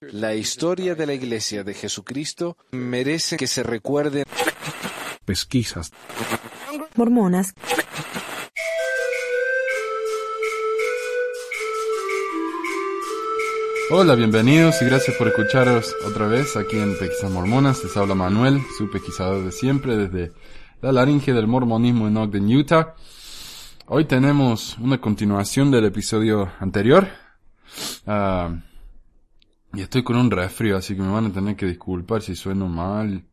La historia de la Iglesia de Jesucristo merece que se recuerde. Pesquisas. Mormonas. Hola, bienvenidos y gracias por escucharos otra vez aquí en Pesquisas Mormonas. Les habla Manuel, su pesquisador de siempre desde la laringe del mormonismo en Ogden, Utah. Hoy tenemos una continuación del episodio anterior. Ah, y estoy con un resfrío, así que me van a tener que disculpar si sueno mal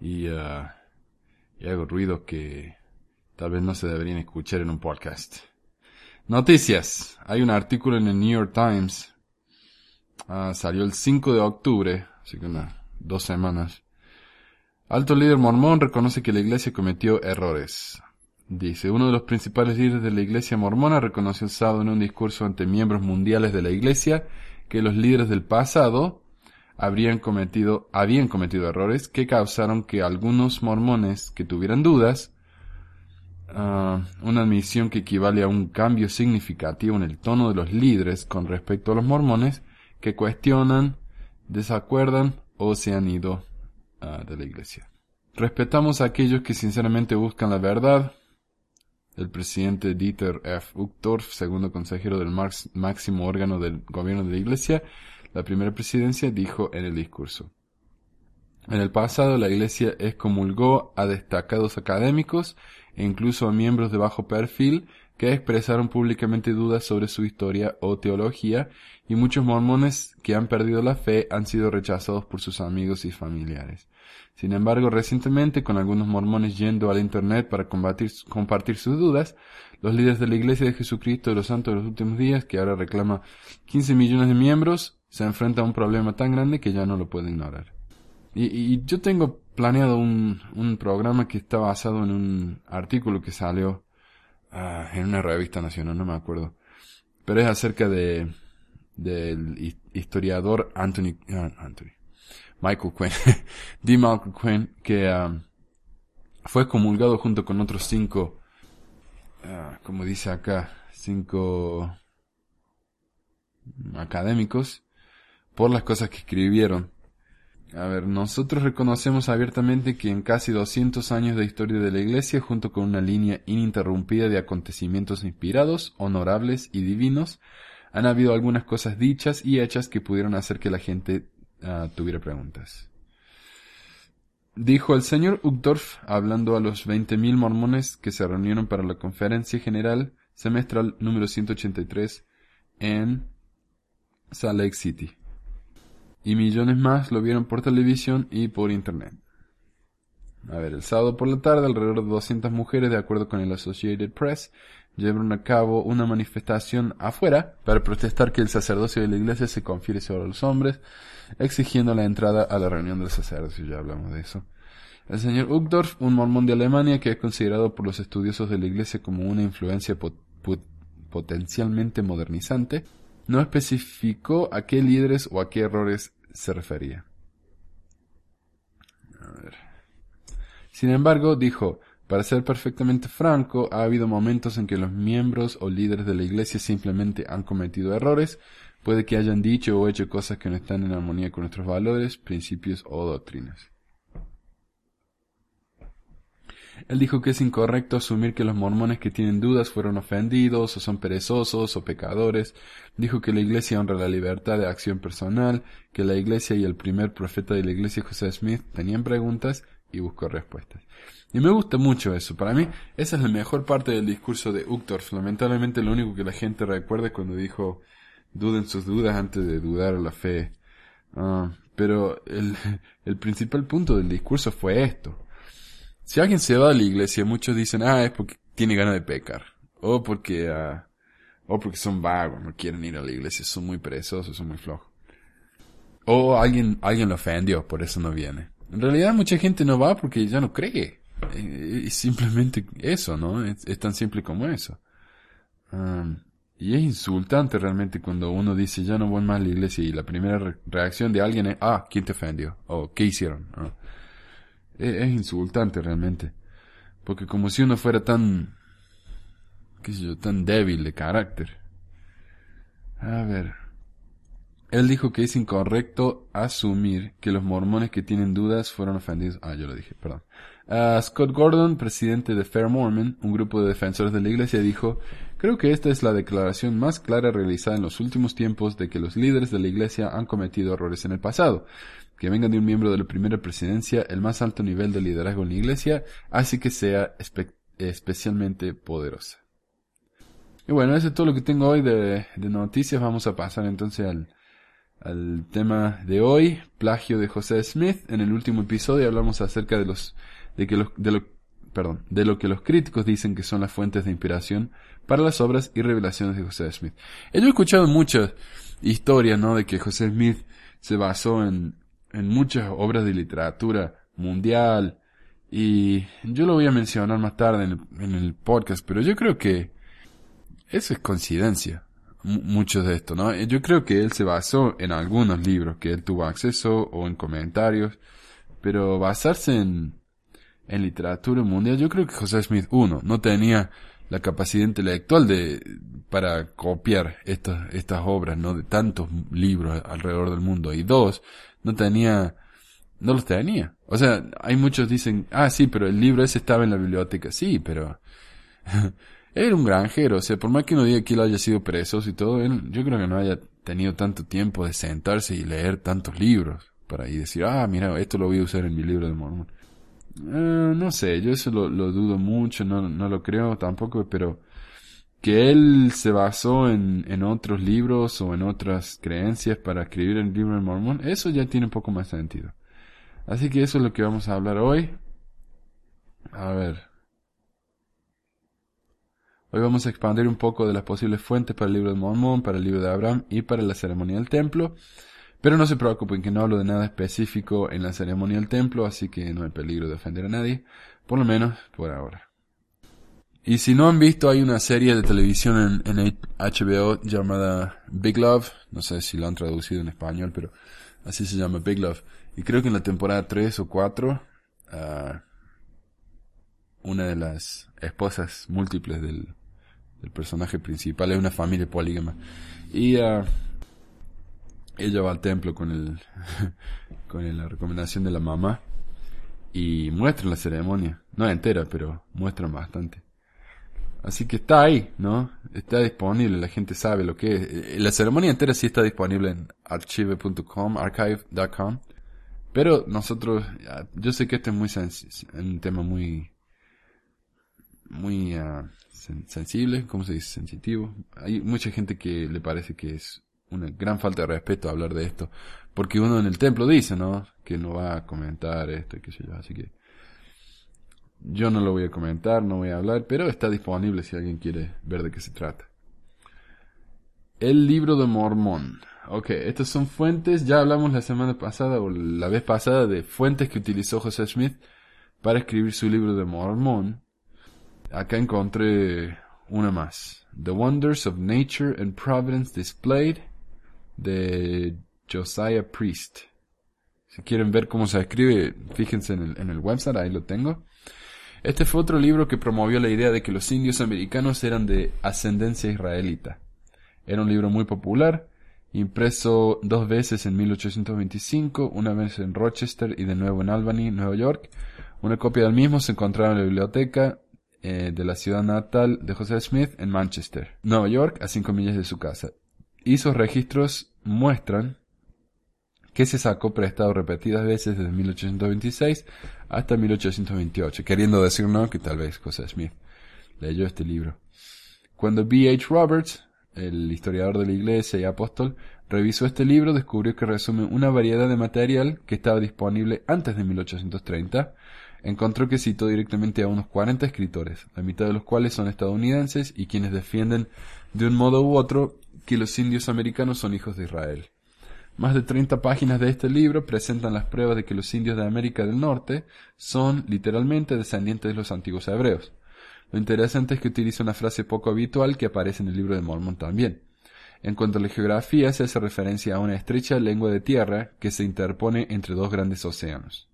y, ah, y hago ruidos que tal vez no se deberían escuchar en un podcast. Noticias. Hay un artículo en el New York Times. Ah, salió el 5 de octubre, así que unas dos semanas. Alto líder mormón reconoce que la iglesia cometió errores. Dice, uno de los principales líderes de la iglesia mormona reconoció el sábado en un discurso ante miembros mundiales de la iglesia que los líderes del pasado habrían cometido, habían cometido errores que causaron que algunos mormones que tuvieran dudas, ah, una admisión que equivale a un cambio significativo en el tono de los líderes con respecto a los mormones que cuestionan, desacuerdan o se han ido ah, de la iglesia. Respetamos a aquellos que sinceramente buscan la verdad, el presidente Dieter F. Uchtdorf, segundo consejero del máximo órgano del gobierno de la Iglesia, la primera presidencia, dijo en el discurso. En el pasado la Iglesia excomulgó a destacados académicos e incluso a miembros de bajo perfil que expresaron públicamente dudas sobre su historia o teología y muchos mormones que han perdido la fe han sido rechazados por sus amigos y familiares. Sin embargo, recientemente, con algunos mormones yendo al Internet para compartir sus dudas, los líderes de la Iglesia de Jesucristo de los Santos de los Últimos Días, que ahora reclama 15 millones de miembros, se enfrenta a un problema tan grande que ya no lo puede ignorar. Y, yo tengo planeado un, programa que está basado en un artículo que salió ah, en una revista nacional, no me acuerdo. Pero es acerca de del historiador Anthony, ah, Anthony Michael Quinn, D. Michael Quinn, que um, fue comulgado junto con otros cinco, uh, como dice acá, cinco académicos, por las cosas que escribieron. A ver, nosotros reconocemos abiertamente que en casi 200 años de historia de la Iglesia, junto con una línea ininterrumpida de acontecimientos inspirados, honorables y divinos, han habido algunas cosas dichas y hechas que pudieron hacer que la gente Ah, tuviera preguntas. Dijo el señor Uchtdorf, hablando a los 20.000 mormones que se reunieron para la conferencia general semestral número 183 en Salt Lake City. Y millones más lo vieron por televisión y por internet. A ver, el sábado por la tarde, alrededor de 200 mujeres, de acuerdo con el Associated Press, llevaron a cabo una manifestación afuera para protestar que el sacerdocio de la iglesia se confiere sobre los hombres, exigiendo la entrada a la reunión del sacerdocio, ya hablamos de eso. El señor Uchtdorf, un mormón de Alemania que es considerado por los estudiosos de la iglesia como una influencia potencialmente modernizante, no especificó a qué líderes o a qué errores se refería. Sin embargo, dijo, para ser perfectamente franco, ha habido momentos en que los miembros o líderes de la Iglesia simplemente han cometido errores, puede que hayan dicho o hecho cosas que no están en armonía con nuestros valores, principios o doctrinas. Él dijo que es incorrecto asumir que los mormones que tienen dudas fueron ofendidos o son perezosos o pecadores. Dijo que la iglesia honra la libertad de acción personal, que la iglesia y el primer profeta de la iglesia José Smith tenían preguntas y buscó respuestas. Y me gusta mucho eso. Para mí, esa es la mejor parte del discurso de Uchtdorf. Lamentablemente, lo único que la gente recuerda es cuando dijo, duden sus dudas antes de dudar la fe. Ah, pero el, el principal punto del discurso fue esto. Si alguien se va a la iglesia, muchos dicen, ah, es porque tiene ganas de pecar. O porque, uh, o porque son vagos, no quieren ir a la iglesia, son muy perezosos, son muy flojos. O alguien, alguien lo ofendió, por eso no viene. En realidad mucha gente no va porque ya no cree. Es simplemente eso, ¿no? Es, tan simple como eso. Y es insultante realmente cuando uno dice ya no voy más a la iglesia y la primera reacción de alguien es, ah, ¿quién te ofendió? O ¿qué hicieron? Es, insultante realmente. Porque como si uno fuera tan, qué sé yo, tan débil de carácter. A ver. Él dijo que es incorrecto asumir que los mormones que tienen dudas fueron ofendidos. Ah, yo lo dije, perdón. Uh, Scott Gordon, presidente de Fair Mormon, un grupo de defensores de la iglesia, dijo, creo que esta es la declaración más clara realizada en los últimos tiempos de que los líderes de la iglesia han cometido errores en el pasado. Que vengan de un miembro de la primera presidencia, el más alto nivel de liderazgo en la iglesia, así que sea especialmente poderosa. Y bueno, eso es todo lo que tengo hoy de, noticias. Vamos a pasar entonces al, al tema de hoy, plagio de José Smith. En el último episodio hablamos acerca de los de que los, de lo, perdón, de lo que los críticos dicen que son las fuentes de inspiración para las obras y revelaciones de José Smith. Yo he escuchado muchas historias, ¿no? De que José Smith se basó en, en muchas obras de literatura mundial y yo lo voy a mencionar más tarde en el, podcast, pero yo creo que eso es coincidencia mucho de esto, ¿no? Yo creo que él se basó en algunos libros que él tuvo acceso o en comentarios, pero basarse en, en literatura mundial, yo creo que José Smith, uno, no tenía la capacidad intelectual de, para copiar estas, estas obras, ¿no? De tantos libros alrededor del mundo. Y dos, no tenía, no los tenía. O sea, hay muchos dicen, ah, sí, pero el libro ese estaba en la biblioteca. Sí, pero, era un granjero. O sea, por más que uno diga que él haya sido preso y todo, él, yo creo que no haya tenido tanto tiempo de sentarse y leer tantos libros para ahí decir, ah, mira, esto lo voy a usar en mi libro de Mormon. Eh, no sé, yo eso lo, dudo mucho, no, no lo creo tampoco, pero que él se basó en, en otros libros o en otras creencias para escribir el libro de Mormón, eso ya tiene un poco más sentido. Así que eso es lo que vamos a hablar hoy. A ver. Hoy vamos a expandir un poco de las posibles fuentes para el libro de Mormón, para el libro de Abraham y para la ceremonia del templo. Pero no se preocupen que no hablo de nada específico en la ceremonia del templo, así que no hay peligro de ofender a nadie, por lo menos por ahora. Y si no han visto, hay una serie de televisión en, HBO llamada Big Love, no sé si lo han traducido en español, pero así se llama Big Love. Y creo que en la temporada 3 o 4, ah, una de las esposas múltiples del, personaje principal es una familia polígama. Y uh, ella va al templo con el con la recomendación de la mamá y muestran la ceremonia, no entera, pero muestran bastante. Así que está ahí, ¿no? Está disponible, la gente sabe lo que es. Eh, la ceremonia entera sí está disponible en archive.com, archive.com. Pero nosotros, yo sé que este es muy un tema muy, muy uh, sensible, ¿cómo se dice? Sensitivo. Hay mucha gente que le parece que es una gran falta de respeto hablar de esto. Porque uno en el templo dice, ¿no? Que no va a comentar esto y qué sé yo. Así que yo no lo voy a comentar, no voy a hablar, pero está disponible si alguien quiere ver de qué se trata. El libro de Mormón. Ok, estas son fuentes, ya hablamos la semana pasada o la vez pasada de fuentes que utilizó José Smith para escribir su libro de Mormón. Acá encontré una más. The Wonders of Nature and Providence Displayed de Josiah Priest. Si quieren ver cómo se escribe, fíjense en el, en el website, ahí lo tengo. Este fue otro libro que promovió la idea de que los indios americanos eran de ascendencia israelita. Era un libro muy popular, impreso dos veces en 1825, una vez en Rochester y de nuevo en Albany, Nueva York. Una copia del mismo se encontraba en la biblioteca eh, de la ciudad natal de José Smith en Manchester, Nueva York, a cinco millas de su casa. Sus registros muestran que se sacó prestado repetidas veces desde 1826 hasta 1828, queriendo decir no que tal vez José Smith leyó este libro. Cuando B. H. Roberts, el historiador de la iglesia y apóstol, revisó este libro, descubrió que resume una variedad de material que estaba disponible antes de 1830. Encontró que citó directamente a unos 40 escritores, la mitad de los cuales son estadounidenses y quienes defienden de un modo u otro que los indios americanos son hijos de Israel. Más de 30 páginas de este libro presentan las pruebas de que los indios de América del Norte son literalmente descendientes de los antiguos hebreos. Lo interesante es que utiliza una frase poco habitual que aparece en el libro de Mormon también. En cuanto a la geografía, se hace referencia a una estrecha lengua de tierra que se interpone entre dos grandes océanos.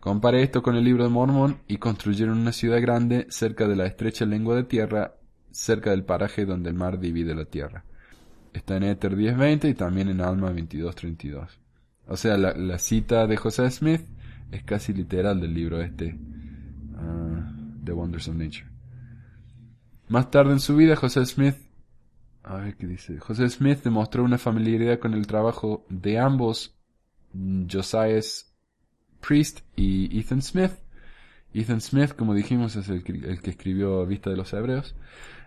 Compare esto con el libro de Mormon y construyeron una ciudad grande cerca de la estrecha lengua de tierra, cerca del paraje donde el mar divide la tierra. está en Ether 1020 y también en Alma 2232. O sea, la, cita de José Smith es casi literal del libro este, uh, The Wonders of Nature. Más tarde en su vida, José Smith, a ver qué dice, José Smith demostró una familiaridad con el trabajo de ambos, Josiah Priest y Ethan Smith. Ethan Smith, como dijimos, es el, el que escribió Vista de los Hebreos.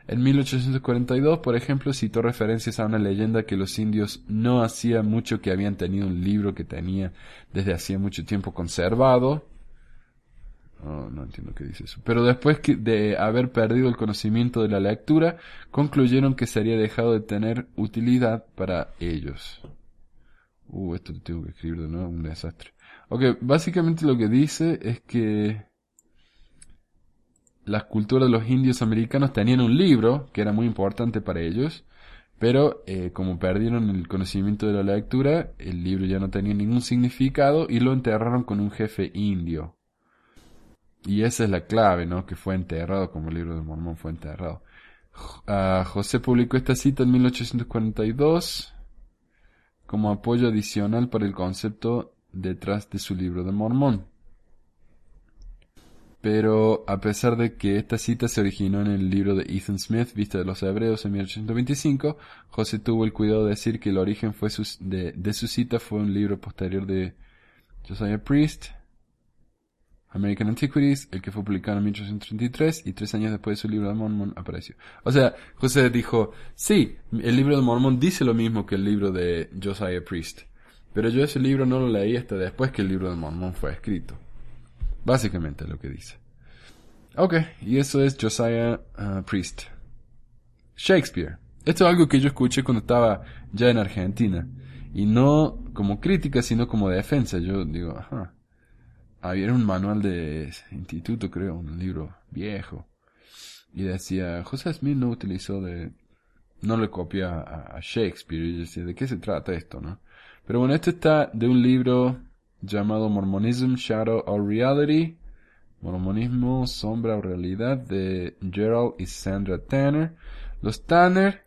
En 1842, por ejemplo, citó referencias a una leyenda que los indios no hacía mucho que habían tenido un libro que tenía desde hacía mucho tiempo conservado. Oh, no entiendo qué dice eso. Pero después de haber perdido el conocimiento de la lectura, concluyeron que sería dejado de tener utilidad para ellos. Uh, esto lo tengo que escribir de nuevo, un desastre. Ok, básicamente lo que dice es que las culturas de los indios americanos tenían un libro que era muy importante para ellos, pero eh, como perdieron el conocimiento de la lectura, el libro ya no tenía ningún significado y lo enterraron con un jefe indio. Y esa es la clave, ¿no? Que fue enterrado, como el libro de Mormón fue enterrado. Uh, José publicó esta cita en 1842 como apoyo adicional para el concepto detrás de su libro de Mormón. Pero a pesar de que esta cita se originó en el libro de Ethan Smith, Vista de los Hebreos, en 1825, José tuvo el cuidado de decir que el origen fue de, de, su cita fue un libro posterior de Josiah Priest, American Antiquities, el que fue publicado en 1833 y tres años después de su libro de Mormon apareció. O sea, José dijo, sí, el libro de Mormon dice lo mismo que el libro de Josiah Priest, pero yo ese libro no lo leí hasta después que el libro de Mormon fue escrito. Básicamente lo que dice. Ok, y eso es Josiah uh, Priest. Shakespeare. Esto es algo que yo escuché cuando estaba ya en Argentina. Y no como crítica, sino como defensa. Yo digo, ajá. Había un manual de instituto, creo, un libro viejo. Y decía, José Smith no utilizó de... No le copia a, a Shakespeare. Y yo decía, ¿de qué se trata esto, no? Pero bueno, esto está de un libro llamado Mormonism, Shadow or Reality, Mormonismo, Sombra o Realidad, de Gerald y Sandra Tanner. Los Tanner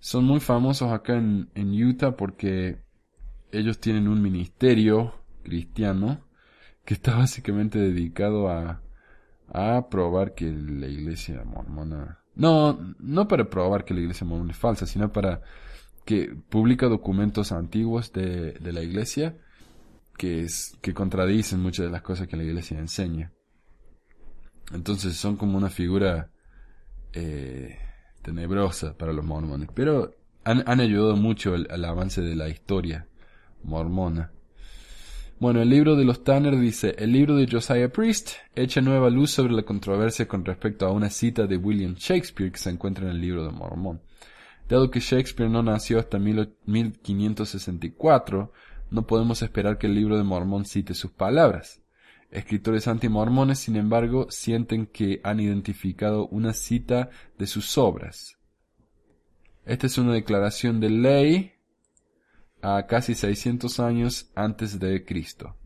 son muy famosos acá en, Utah porque ellos tienen un ministerio cristiano que está básicamente dedicado a, a probar que la iglesia mormona... No, no para probar que la iglesia mormona es falsa, sino para que publica documentos antiguos de, de la iglesia que, es, que contradicen muchas de las cosas que la iglesia enseña. Entonces son como una figura eh, tenebrosa para los mormones, pero han, han ayudado mucho al, avance de la historia mormona. Bueno, el libro de los Tanner dice, el libro de Josiah Priest echa nueva luz sobre la controversia con respecto a una cita de William Shakespeare que se encuentra en el libro de Mormón. Dado que Shakespeare no nació hasta 1564, no podemos esperar que el libro de Mormón cite sus palabras. Escritores antimormones, sin embargo, sienten que han identificado una cita de sus obras. Esta es una declaración de ley a casi 600 años antes de Cristo,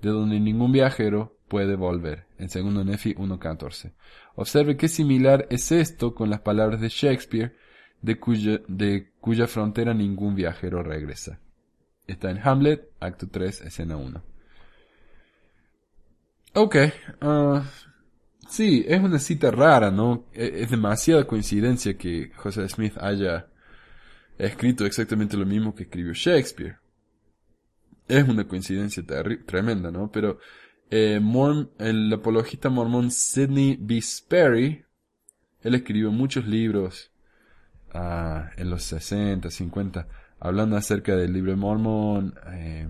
de donde ningún viajero puede volver, en 2 Nefi 1.14. Observe qué similar es esto con las palabras de Shakespeare, de cuya, de cuya frontera ningún viajero regresa. Está en Hamlet, acto 3, escena 1. Ok. Uh, sí, es una cita rara, ¿no? E-, es, demasiada coincidencia que José Smith haya escrito exactamente lo mismo que escribió Shakespeare. Es una coincidencia tremenda, ¿no? Pero eh, el apologista mormón Sidney B. Sperry, él escribió muchos libros uh, en los 60, 50 hablando acerca del libro de Mormón. Eh,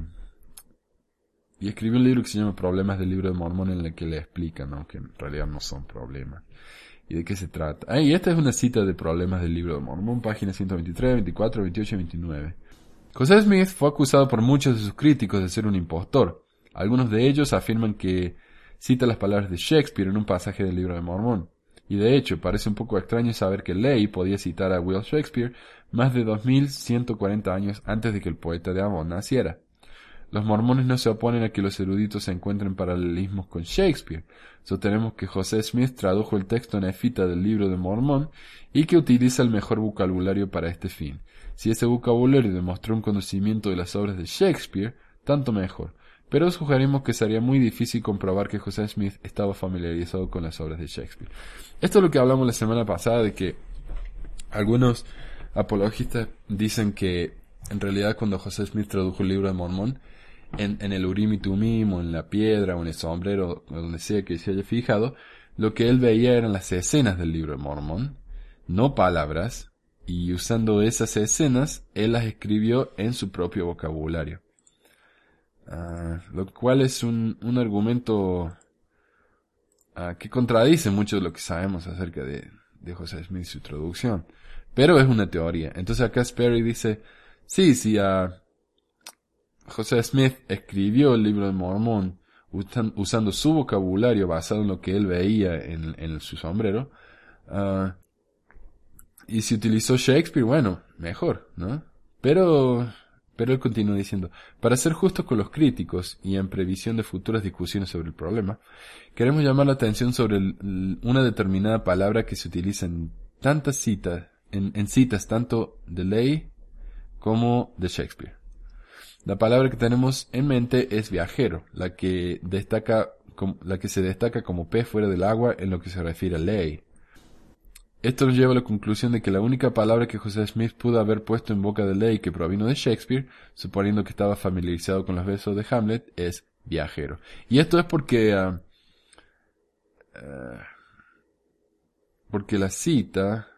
y escribió un libro que se llama Problemas del libro de Mormón en el que le explica, ¿no? Que en realidad no son problemas. ¿Y de qué se trata? Ah, esta es una cita de Problemas del libro de Mormón, páginas 123, 24, 28 y 29. José Smith fue acusado por muchos de sus críticos de ser un impostor. Algunos de ellos afirman que cita las palabras de Shakespeare en un pasaje del libro de Mormón. Y de hecho, parece un poco extraño saber que Ley podía citar a Will Shakespeare más de 2140 años antes de que el poeta de Avon naciera. Los mormones no se oponen a que los eruditos se encuentren paralelismos con Shakespeare. Sostenemos que José Smith tradujo el texto nefita del libro de Mormón y que utiliza el mejor vocabulario para este fin. Si ese vocabulario demostró un conocimiento de las obras de Shakespeare, tanto mejor. Pero sugerimos que sería muy difícil comprobar que José Smith estaba familiarizado con las obras de Shakespeare. Esto es lo que hablamos la semana pasada de que algunos apologistas dicen que en realidad cuando José Smith tradujo el libro de Mormón, en, el Urim y Tumim, o en la piedra, o en el sombrero, donde sea que se haya fijado, lo que él veía eran las escenas del libro de Mormón, no palabras, y usando esas escenas, él las escribió en su propio vocabulario. Ah, lo cual es un, un argumento ah, que contradice mucho de lo que sabemos acerca de, de José Smith y su traducción. Pero es una teoría. Entonces acá Sperry dice, sí, sí, uh, José Smith escribió el libro de Mormón usando su vocabulario basado en lo que él veía en, en su sombrero. Y si utilizó Shakespeare, bueno, mejor, ¿no? Pero, pero él continúa diciendo, para ser justos con los críticos y en previsión de futuras discusiones sobre el problema, queremos llamar la atención sobre una determinada palabra que se utiliza en tantas citas, en, en citas tanto de ley como de Shakespeare. La palabra que tenemos en mente es viajero, la que destaca, la que se destaca como pez fuera del agua en lo que se refiere a ley. Esto nos lleva a la conclusión de que la única palabra que José Smith pudo haber puesto en boca de ley que provino de Shakespeare, suponiendo que estaba familiarizado con los versos de Hamlet, es viajero. Y esto es porque, uh, porque la cita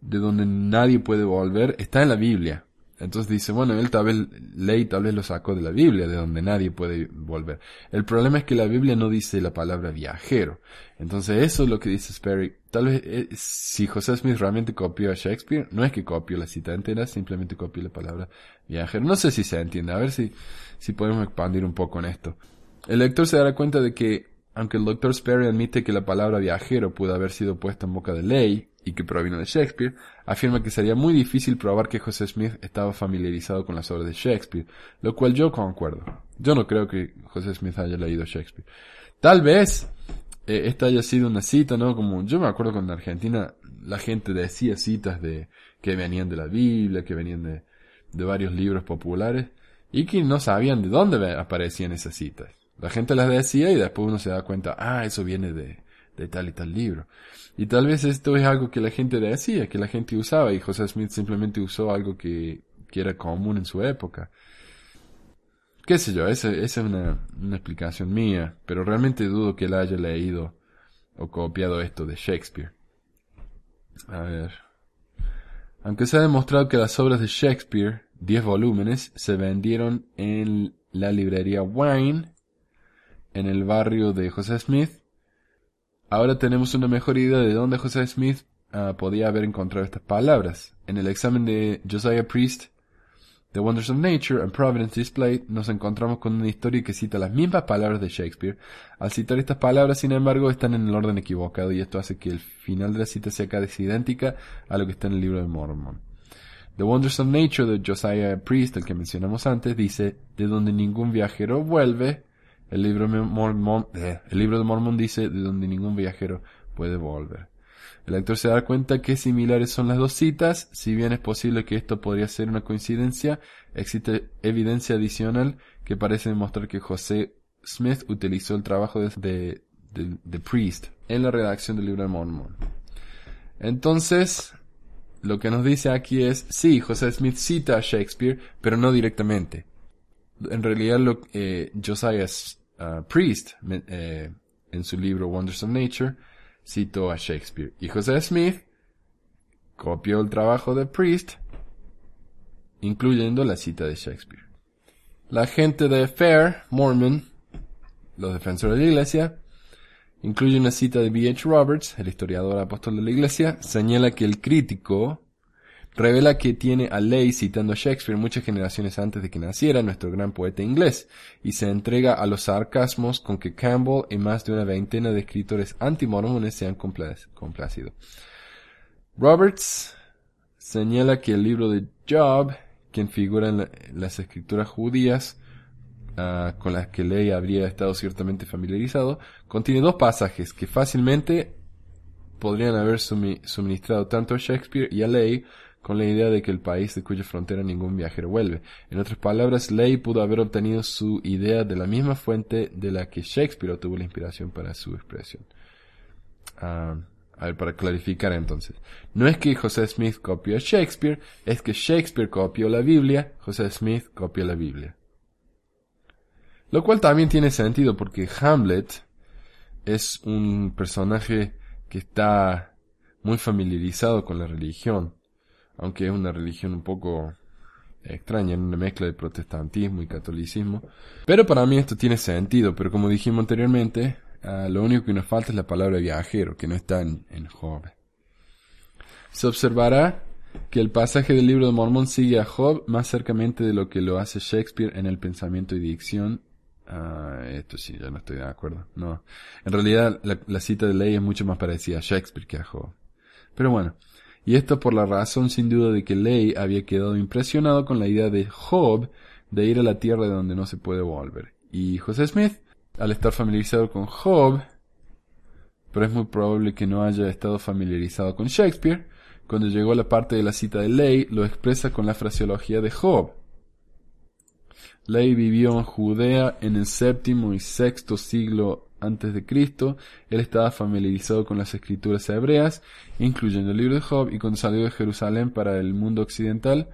de donde nadie puede volver está en la Biblia. Entonces dice, bueno, él tal vez, ley tal vez lo sacó de la Biblia, de donde nadie puede volver. El problema es que la Biblia no dice la palabra viajero. Entonces eso es lo que dice Sperry. Tal vez, eh, si José Smith realmente copió a Shakespeare, no es que copió la cita entera, simplemente copió la palabra viajero. No sé si se entiende, a ver si, si podemos expandir un poco en esto. El lector se dará cuenta de que, aunque el doctor Sperry admite que la palabra viajero pudo haber sido puesta en boca de ley, y que provino de Shakespeare, afirma que sería muy difícil probar que José Smith estaba familiarizado con las obras de Shakespeare, lo cual yo concuerdo. Yo no creo que José Smith haya leído Shakespeare. Tal vez eh, esta haya sido una cita, ¿no? Como yo me acuerdo cuando en Argentina la gente decía citas de que venían de la Biblia, que venían de, varios libros populares y que no sabían de dónde aparecían esas citas. La gente las decía y después uno se da cuenta, ah, eso viene de tal y tal libro. Y tal vez esto es algo que la gente decía, que la gente usaba, y José Smith simplemente usó algo que, era común en su época. Qué sé yo, esa, es una, una explicación mía, pero realmente dudo que él haya leído o copiado esto de Shakespeare. A ver. Aunque se ha demostrado que las obras de Shakespeare, 10 volúmenes, se vendieron en la librería Wine, en el barrio de José Smith, Ahora tenemos una mejor idea de dónde José Smith uh, podía haber encontrado estas palabras. En el examen de Josiah Priest, The Wonders of Nature and Providence Displayed, nos encontramos con una historia que cita las mismas palabras de Shakespeare. Al citar estas palabras, sin embargo, están en el orden equivocado y esto hace que el final de la cita sea casi idéntica a lo que está en el libro de Mormon. The Wonders of Nature de Josiah Priest, el que mencionamos antes, dice, de donde ningún viajero vuelve, el libro, de Mormon, eh, Mormon dice de donde ningún viajero puede volver. El lector se da cuenta que similares son las dos citas, si bien es posible que esto podría ser una coincidencia, existe evidencia adicional que parece demostrar que José Smith utilizó el trabajo de, de, Priest en la redacción del libro de Mormon. Entonces, lo que nos dice aquí es, sí, José Smith cita a Shakespeare, pero no directamente. En realidad, lo, eh, Josiah Uh, Priest, eh, en su libro Wonders of Nature, citó a Shakespeare. Y José Smith copió el trabajo de Priest, incluyendo la cita de Shakespeare. La gente de Fair, Mormon, los defensores de la iglesia, incluye una cita de B. H. Roberts, el historiador apóstol de la iglesia, señala que el crítico revela que tiene a Ley citando a Shakespeare muchas generaciones antes de que naciera nuestro gran poeta inglés, y se entrega a los sarcasmos con que Campbell y más de una veintena de escritores antimormones se han complacido. Roberts señala que el libro de Job, quien figura en, las escrituras judías, ah, con las que Ley habría estado ciertamente familiarizado, contiene dos pasajes que fácilmente podrían haber suministrado tanto a Shakespeare y a Ley con la idea de que el país de cuya frontera ningún viajero vuelve. En otras palabras, Ley pudo haber obtenido su idea de la misma fuente de la que Shakespeare obtuvo la inspiración para su expresión. Ah, a ver, para clarificar entonces. No es que José Smith copió a Shakespeare, es que Shakespeare copió la Biblia, José Smith copió la Biblia. Lo cual también tiene sentido porque Hamlet es un personaje que está muy familiarizado con la religión, aunque es una religión un poco extraña, en una mezcla de protestantismo y catolicismo. Pero para mí esto tiene sentido, pero como dijimos anteriormente, ah, lo único que nos falta es la palabra viajero, que no está en, en Job. Se observará que el pasaje del libro de Mormón sigue a Job más cercamente de lo que lo hace Shakespeare en el pensamiento y dicción. Ah, esto sí, ya no estoy de acuerdo. No. En realidad, la, la cita de ley es mucho más parecida a Shakespeare que a Job. Pero bueno, y esto por la razón sin duda de que Ley había quedado impresionado con la idea de Job de ir a la tierra de donde no se puede volver. Y José Smith, al estar familiarizado con Job, pero es muy probable que no haya estado familiarizado con Shakespeare, cuando llegó a la parte de la cita de Ley, lo expresa con la fraseología de Job. Ley vivió en Judea en el séptimo y sexto siglo antes de Cristo, él estaba familiarizado con las escrituras hebreas, incluyendo el libro de Job, y cuando salió de Jerusalén para el mundo occidental,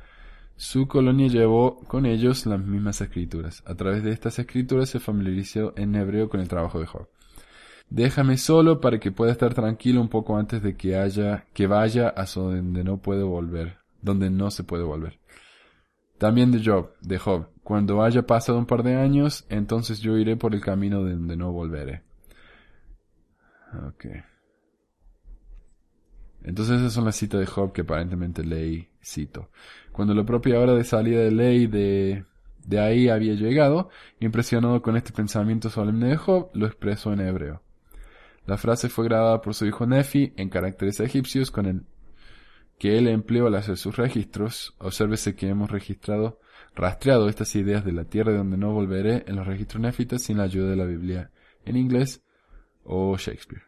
su colonia llevó con ellos las mismas escrituras. A través de estas escrituras se familiarizó en hebreo con el trabajo de Job. Déjame solo para que pueda estar tranquilo un poco antes de que haya, que vaya a donde no puede volver, donde no se puede volver. También de Job, de Job. Cuando haya pasado un par de años, entonces yo iré por el camino de donde no volveré. Ok. Entonces esas son las citas de Job que aparentemente leí, cito. Cuando la propia hora de salida de ley de, de ahí había llegado, impresionado con este pensamiento solemne de Job, lo expresó en hebreo. La frase fue grabada por su hijo Nefi en caracteres egipcios con el que él empleó al hacer sus registros, obsérvese que hemos registrado, rastreado estas ideas de la tierra de donde no volveré en los registros nefitas sin la ayuda de la Biblia en inglés o Shakespeare.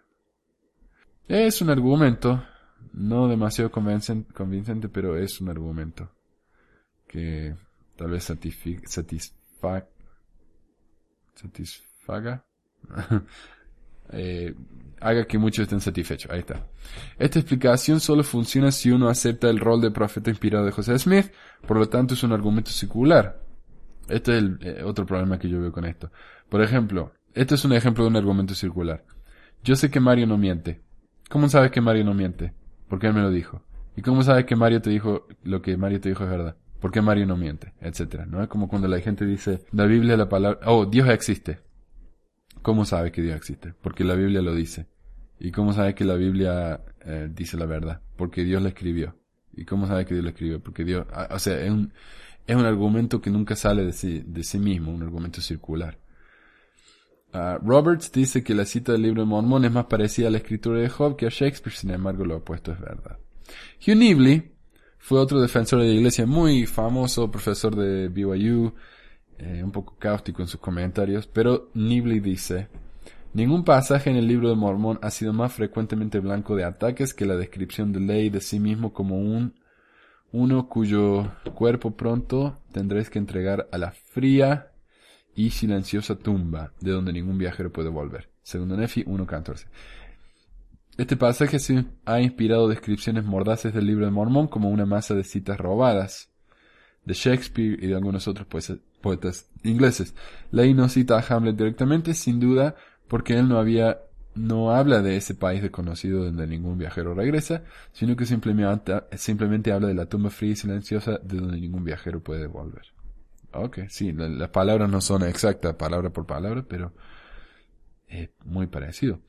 Es un argumento, no demasiado convincente, pero es un argumento que tal vez satisfaga eh, haga que muchos estén satisfechos. Ahí está. Esta explicación solo funciona si uno acepta el rol de profeta inspirado de José Smith, por lo tanto es un argumento circular. Este es el eh, otro problema que yo veo con esto. Por ejemplo, este es un ejemplo de un argumento circular. Yo sé que Mario no miente. ¿Cómo sabes que Mario no miente? Porque él me lo dijo. ¿Y cómo sabes que Mario te dijo lo que Mario te dijo es verdad? Porque Mario no miente, etcétera, ¿no? Es como cuando la gente dice, la Biblia la palabra, oh, Dios existe. ¿Cómo sabe que Dios existe? Porque la Biblia lo dice. ¿Y cómo sabe que la Biblia eh, dice la verdad? Porque Dios la escribió. ¿Y cómo sabe que Dios la escribió? Porque Dios, ah, o sea, es un, es un argumento que nunca sale de sí, de sí mismo, un argumento circular. Uh, Roberts dice que la cita del libro de Mormón es más parecida a la escritura de Job que a Shakespeare, sin embargo lo opuesto es verdad. Hugh Nibley fue otro defensor de la iglesia muy famoso, profesor de BYU, eh, un poco cáustico en sus comentarios, pero Nibley dice, ningún pasaje en el libro de Mormón ha sido más frecuentemente blanco de ataques que la descripción de ley de sí mismo como un uno cuyo cuerpo pronto tendréis que entregar a la fría y silenciosa tumba de donde ningún viajero puede volver. Segundo Nefi 1.14. Este pasaje se ha inspirado descripciones mordaces del libro de Mormón como una masa de citas robadas de Shakespeare y de algunos otros poetas ingleses. Ley no cita a Hamlet directamente, sin duda, porque él no había no habla de ese país desconocido donde ningún viajero regresa, sino que simplemente, habla de la tumba fría y silenciosa de donde ningún viajero puede volver. Ok, sí, las palabras no son exactas palabra por palabra, pero es muy parecido.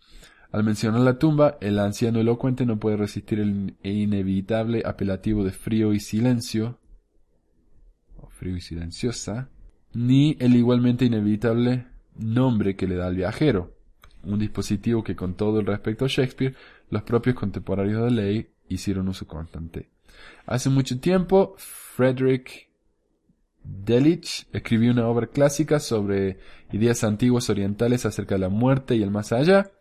Al mencionar la tumba, el anciano elocuente no puede resistir el inevitable apelativo de frío y silencio frío y silenciosa, ni el igualmente inevitable nombre que le da al viajero, un dispositivo que con todo el respecto a Shakespeare, los propios contemporáneos de ley hicieron uso constante. Hace mucho tiempo, Frederick Delitzsch escribió una obra clásica sobre ideas antiguas orientales acerca de la muerte y el más allá,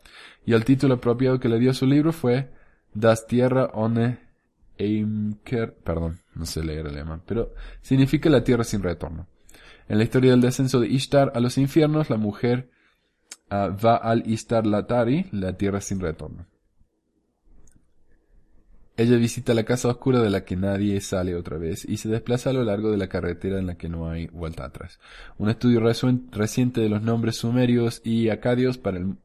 y el título apropiado que le dio a su libro fue Das Tierra ohne Eimker, perdón, no sé leer alemán, pero significa la tierra sin retorno. En la historia del descenso de Ishtar a los infiernos, la mujer ah, va al Ishtar Latari, la tierra sin retorno. Ella visita la casa oscura de la que nadie sale otra vez y se desplaza a lo largo de la carretera en la que no hay vuelta atrás. Un estudio reciente de los nombres sumerios y acadios para el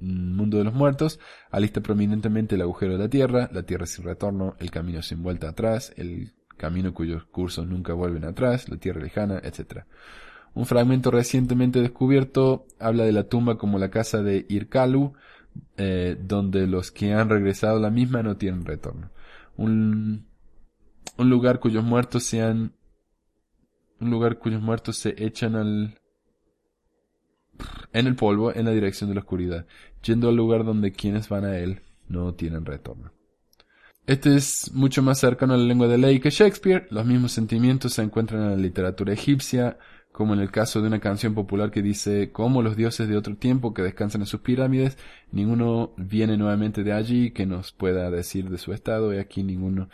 mundo de los muertos alista prominentemente el agujero de la tierra, la tierra sin retorno, el camino sin vuelta atrás, el camino cuyos cursos nunca vuelven atrás, la tierra lejana, etc. Un fragmento recientemente descubierto habla de la tumba como la casa de Irkalu, eh, donde los que han regresado a la misma no tienen retorno. Un, un lugar cuyos muertos sean un lugar cuyos muertos se echan al en el polvo en la dirección de la oscuridad, yendo al lugar donde quienes van a él no tienen retorno. Este es mucho más cercano a la lengua de ley que Shakespeare. Los mismos sentimientos se encuentran en la literatura egipcia, como en el caso de una canción popular que dice, como los dioses de otro tiempo que descansan en sus pirámides, ninguno viene nuevamente de allí que nos pueda decir de su estado, y aquí ninguno,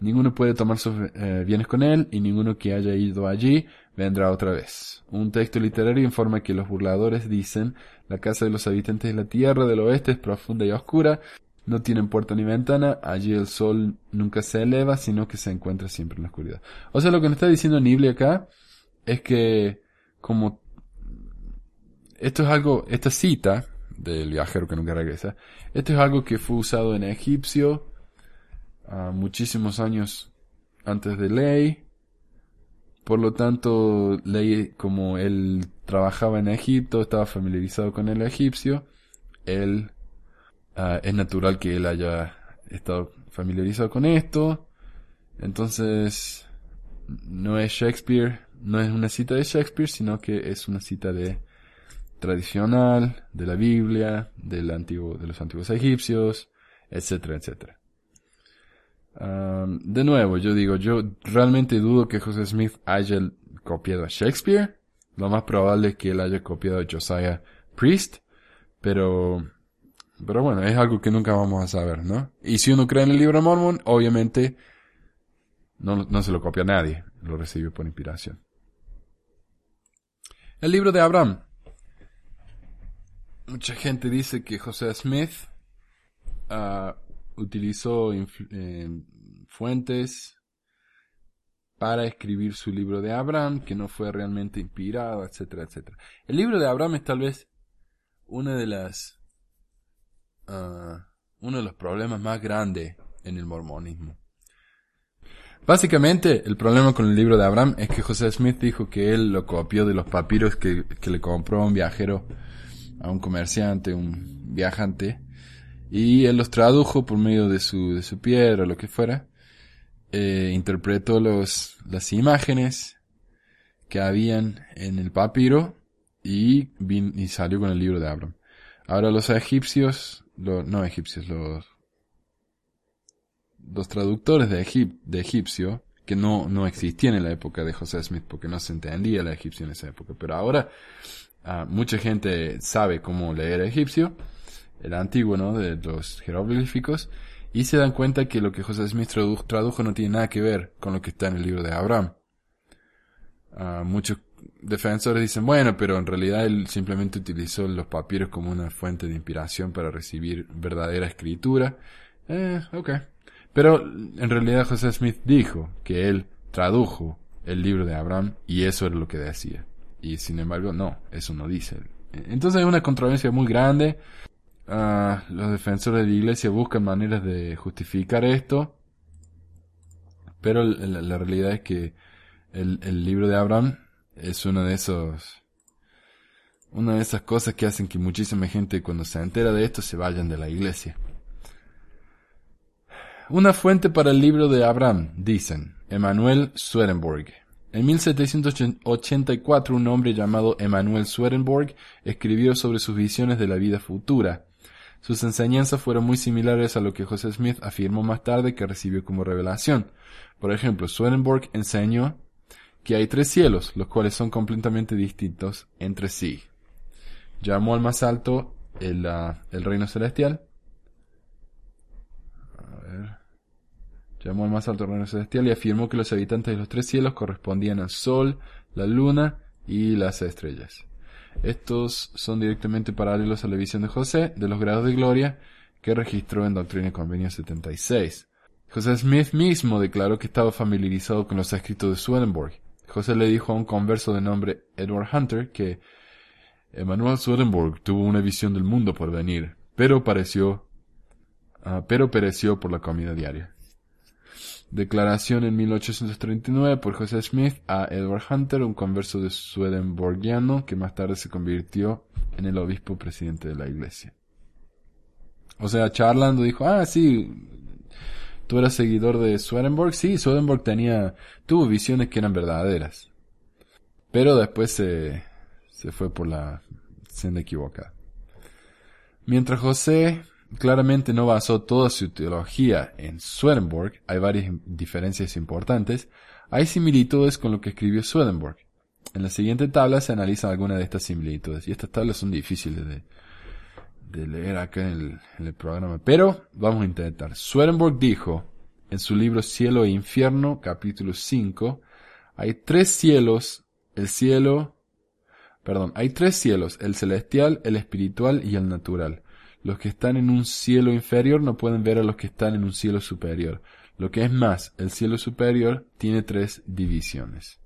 ninguno puede tomar sus eh, bienes con él, y ninguno que haya ido allí vendrá otra vez. Un texto literario informa que los burladores dicen, la casa de los habitantes de la tierra del oeste es profunda y oscura, no tienen puerta ni ventana, allí el sol nunca se eleva, sino que se encuentra siempre en la oscuridad. O sea, lo que nos está diciendo Nibli acá es que como esto es algo, esta cita del viajero que nunca regresa, esto es algo que fue usado en egipcio uh, muchísimos años antes de ley. Por lo tanto, ley como él trabajaba en Egipto, estaba familiarizado con el egipcio, él uh, es natural que él haya estado familiarizado con esto. Entonces, no es Shakespeare, no es una cita de Shakespeare, sino que es una cita de tradicional, de la Biblia, del antiguo, de los antiguos egipcios, etcétera, etcétera. de nuevo, yo digo, yo realmente dudo que José Smith haya copiado a Shakespeare. Lo más probable es que él haya copiado a Josiah Priest, pero, pero bueno, es algo que nunca vamos a saber, ¿no? Y si uno cree en el libro de Mormon, obviamente no, no se lo copia a nadie, lo recibe por inspiración. El libro de Abraham. Mucha gente dice que José Smith uh, utilizó eh, fuentes para escribir su libro de Abraham, que no fue realmente inspirado, etcétera, etcétera. El libro de Abraham es tal vez una de las uh, uno de los problemas más grandes en el mormonismo. Básicamente, el problema con el libro de Abraham es que José Smith dijo que él lo copió de los papiros que, le compró a un viajero, a un comerciante, un viajante, y él los tradujo por medio de su, de su piedra lo que fuera, eh, interpretó los, las imágenes que habían en el papiro y, y salió con el libro de Abraham. Ahora los egipcios, los, no egipcios, los los traductores de, de egipcio, que no, no existían en la época de José Smith porque no se entendía la egipcio en esa época, pero ahora ah, mucha gente sabe cómo leer egipcio, el antiguo, ¿no? De los jeroglíficos, y se dan cuenta que lo que José Smith tradujo no tiene nada que ver con lo que está en el libro de Abraham. Ah, muchos defensores dicen, bueno, pero en realidad él simplemente utilizó los papiros como una fuente de inspiración para recibir verdadera escritura. Eh, ok. Pero en realidad José Smith dijo que él tradujo el libro de Abraham y eso era lo que decía. Y sin embargo, no, eso no dice. Entonces hay una controversia muy grande. Ah, los defensores de la iglesia buscan maneras de justificar esto. Pero la, realidad es que el, libro de Abraham es uno de esos, una de esas cosas que hacen que muchísima gente cuando se entera de esto se vayan de la iglesia. Una fuente para el libro de Abraham, dicen, Emanuel Swedenborg. En 1784 un hombre llamado Emanuel Swedenborg escribió sobre sus visiones de la vida futura. Sus enseñanzas fueron muy similares a lo que José Smith afirmó más tarde que recibió como revelación. Por ejemplo, Swedenborg enseñó que hay tres cielos, los cuales son completamente distintos entre sí. Llamó al más alto el, ah, el reino celestial, llamó al más alto reino celestial y afirmó que los habitantes de los tres cielos correspondían al sol, la luna y las estrellas. Estos son directamente paralelos a la visión de José de los grados de gloria que registró en Doctrina y Convenio 76. José Smith mismo declaró que estaba familiarizado con los escritos de Swedenborg. José le dijo a un converso de nombre Edward Hunter que Emanuel Swedenborg tuvo una visión del mundo por venir, pero pareció, ah, pero pereció por la comida diaria. Declaración en 1839 por José Smith a Edward Hunter, un converso de Swedenborgiano que más tarde se convirtió en el obispo presidente de la iglesia. O sea, charlando dijo, ah, sí, tú eras seguidor de Swedenborg. Sí, Swedenborg tenía, tuvo visiones que eran verdaderas. Pero después se, se fue por la senda equivocada. Mientras José claramente no basó toda su teología en Swedenborg, hay varias diferencias importantes, hay similitudes con lo que escribió Swedenborg. En la siguiente tabla se analizan algunas de estas similitudes, y estas tablas son difíciles de, de leer acá en el, programa. Pero vamos a intentar. Swedenborg dijo en su libro Cielo e Infierno, capítulo 5, hay tres cielos, el cielo, perdón, hay tres cielos, el celestial, el espiritual y el natural. Los que están en un cielo inferior no pueden ver a los que están en un cielo superior. Lo que es más, el cielo superior tiene tres divisiones.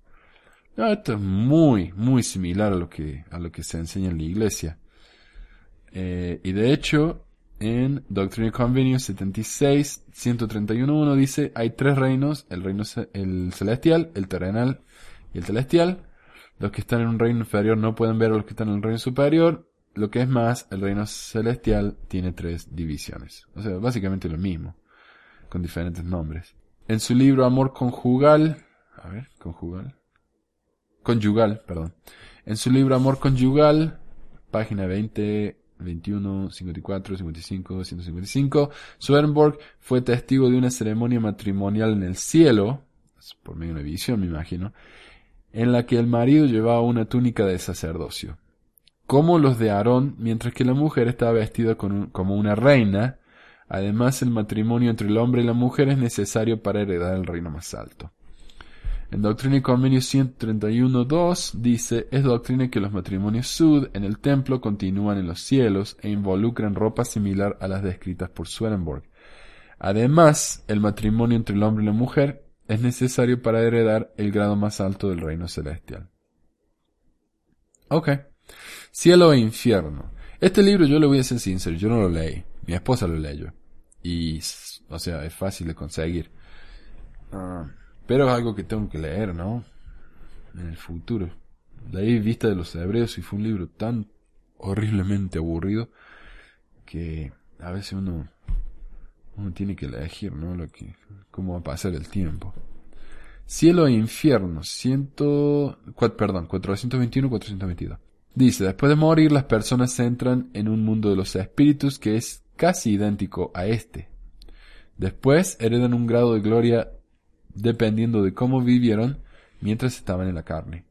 esto es muy, muy similar a lo que, a lo que se enseña en la iglesia. Eh, y de hecho, en Doctrine and Convenio 76, 131.1 dice, hay tres reinos, el reino el celestial, el terrenal y el celestial. Los que están en un reino inferior no pueden ver a los que están en el reino superior. Lo que es más, el reino celestial tiene tres divisiones. O sea, básicamente lo mismo, con diferentes nombres. En su libro Amor Conjugal, a ver, conjugal, conyugal, perdón. En su libro Amor Conyugal, página 20, 21, 54, 55, 155. Swedenborg fue testigo de una ceremonia matrimonial en el cielo, por medio de una visión me imagino, en la que el marido llevaba una túnica de sacerdocio, como los de Aarón, mientras que la mujer estaba vestida como una reina. Además, el matrimonio entre el hombre y la mujer es necesario para heredar el reino más alto. En Doctrina y Convenio 131.2 dice, es doctrina que los matrimonios sud en el templo continúan en los cielos e involucran ropa similar a las descritas por Swedenborg. Además, el matrimonio entre el hombre y la mujer es necesario para heredar el grado más alto del reino celestial. Ok. Cielo e infierno. Este libro yo le voy a ser sincero, yo no lo leí. Mi esposa lo leyó. Y, o sea, es fácil de conseguir. Ah. Pero es algo que tengo que leer, ¿no? En el futuro. Leí Vista de los Hebreos y fue un libro tan horriblemente aburrido que a veces uno, uno tiene que elegir, ¿no? Lo que, cómo va a pasar el tiempo. Cielo e infierno, ciento, perdón, 421-422. Dice, después de morir las personas entran en un mundo de los espíritus que es casi idéntico a este. Después heredan un grado de gloria dependiendo de cómo vivieron mientras estaban en la carne.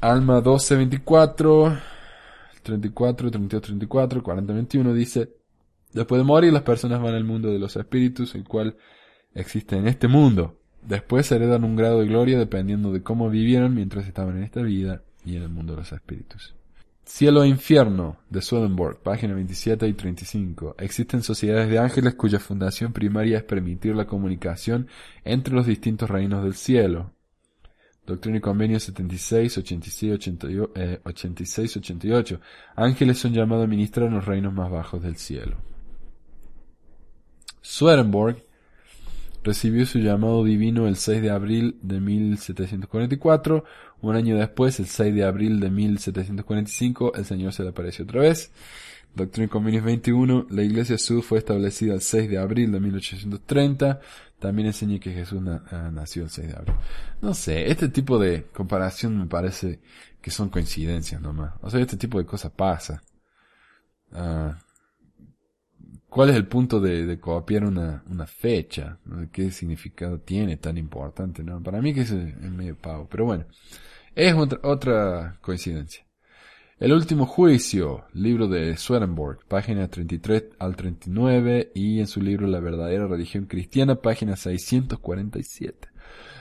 Alma 12, 24, 34, 32, 34, 40, 21 dice, después de morir las personas van al mundo de los espíritus, el cual existe en este mundo. Después heredan un grado de gloria dependiendo de cómo vivieron mientras estaban en esta vida y en el mundo de los espíritus. Cielo e Infierno de Swedenborg, página 27 y 35. Existen sociedades de ángeles cuya fundación primaria es permitir la comunicación entre los distintos reinos del cielo. Doctrina y Convenio 76, 86, 86, 88. Ángeles son llamados a ministrar en los reinos más bajos del cielo. Swedenborg recibió su llamado divino el 6 de abril de 1744 un año después, el 6 de abril de 1745, el Señor se le apareció otra vez. Doctrina y Convenios 21, la Iglesia Sud fue establecida el 6 de abril de 1830. También enseña que Jesús ah, nació el 6 de abril. No sé, este tipo de comparación me parece que son coincidencias nomás. O sea, este tipo de cosas pasa. Ah, ¿Cuál es el punto de, copiar una, fecha? ¿Qué significado tiene tan importante? ¿no? Para mí que es, medio pavo, pero bueno. Es otra, coincidencia. El último juicio, libro de Swedenborg, página 33 al 39 y en su libro La verdadera religión cristiana, página 647.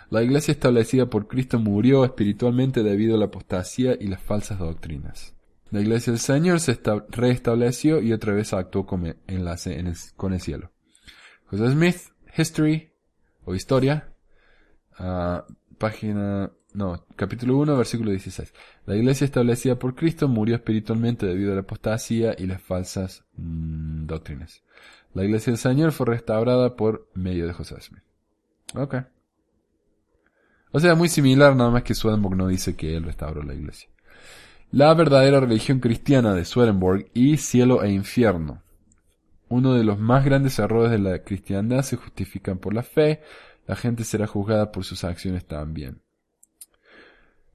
La iglesia establecida por Cristo murió espiritualmente debido a la apostasía y las falsas doctrinas. La iglesia del Señor se reestableció y otra vez actuó como enlace con el cielo. José Smith, History o Historia, ah, página, no, capítulo 1, versículo 16. La iglesia establecida por Cristo murió espiritualmente debido a la apostasía y las falsas mm, doctrinas. La iglesia del Señor fue restaurada por medio de José Smith. Ok. O sea, muy similar, nada más que Swedenborg no dice que él restauró la iglesia. La verdadera religión cristiana de Swedenborg y cielo e infierno. Uno de los más grandes errores de la cristiandad se justifican por la fe, la gente será juzgada por sus acciones también.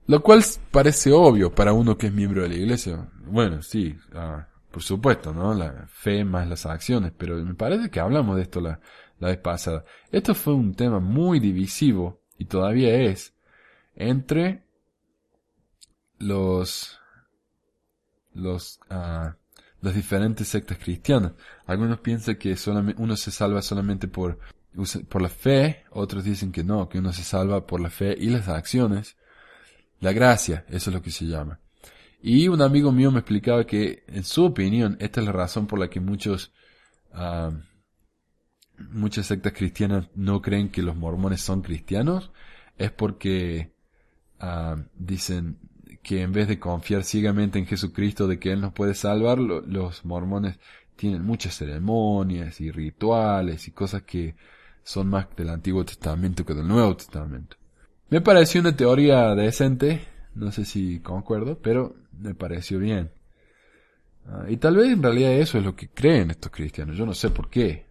Lo cual parece obvio para uno que es miembro de la iglesia. Bueno, sí, ah, por supuesto, ¿no? La fe más las acciones, pero me parece que hablamos de esto la, la vez pasada. Esto fue un tema muy divisivo, y todavía es, entre los los, uh, las diferentes sectas cristianas. Algunos piensan que uno se salva solamente por, por la fe, otros dicen que no, que uno se salva por la fe y las acciones. La gracia, eso es lo que se llama. Y un amigo mío me explicaba que, en su opinión, esta es la razón por la que muchos, uh, muchas sectas cristianas no creen que los mormones son cristianos, es porque uh, dicen, que en vez de confiar ciegamente en Jesucristo de que Él nos puede salvar, los mormones tienen muchas ceremonias y rituales y cosas que son más del Antiguo Testamento que del Nuevo Testamento. Me pareció una teoría decente, no sé si concuerdo, pero me pareció bien. Ah, y tal vez en realidad eso es lo que creen estos cristianos. Yo no sé por qué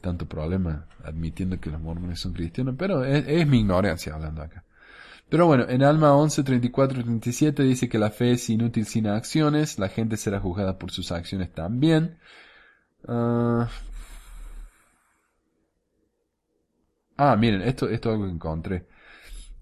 tanto problema admitiendo que los mormones son cristianos, pero es mi ignorancia hablando acá. Pero bueno, en Alma 11, 34 y 37 dice que la fe es inútil sin acciones, la gente será juzgada por sus acciones también. ah, ah miren, esto, es algo que encontré.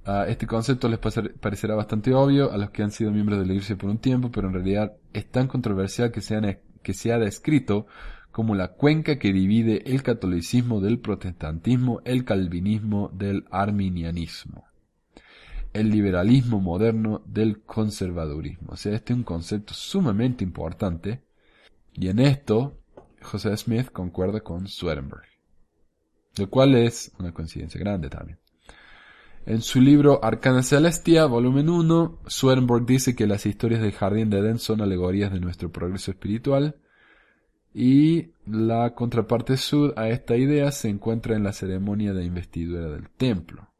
Ah, este concepto les parecerá bastante obvio a los que han sido miembros de la iglesia por un tiempo, pero en realidad es tan controversial que se, que se ha descrito como la cuenca que divide el catolicismo del protestantismo, el calvinismo del arminianismo el liberalismo moderno del conservadurismo. O sea, este es un concepto sumamente importante y en esto José Smith concuerda con Swedenborg, lo cual es una coincidencia grande también. En su libro Arcana Celestia, volumen 1, Swedenborg dice que las historias del jardín de Edén son alegorías de nuestro progreso espiritual y la contraparte sur a esta idea se encuentra en la ceremonia de investidura del templo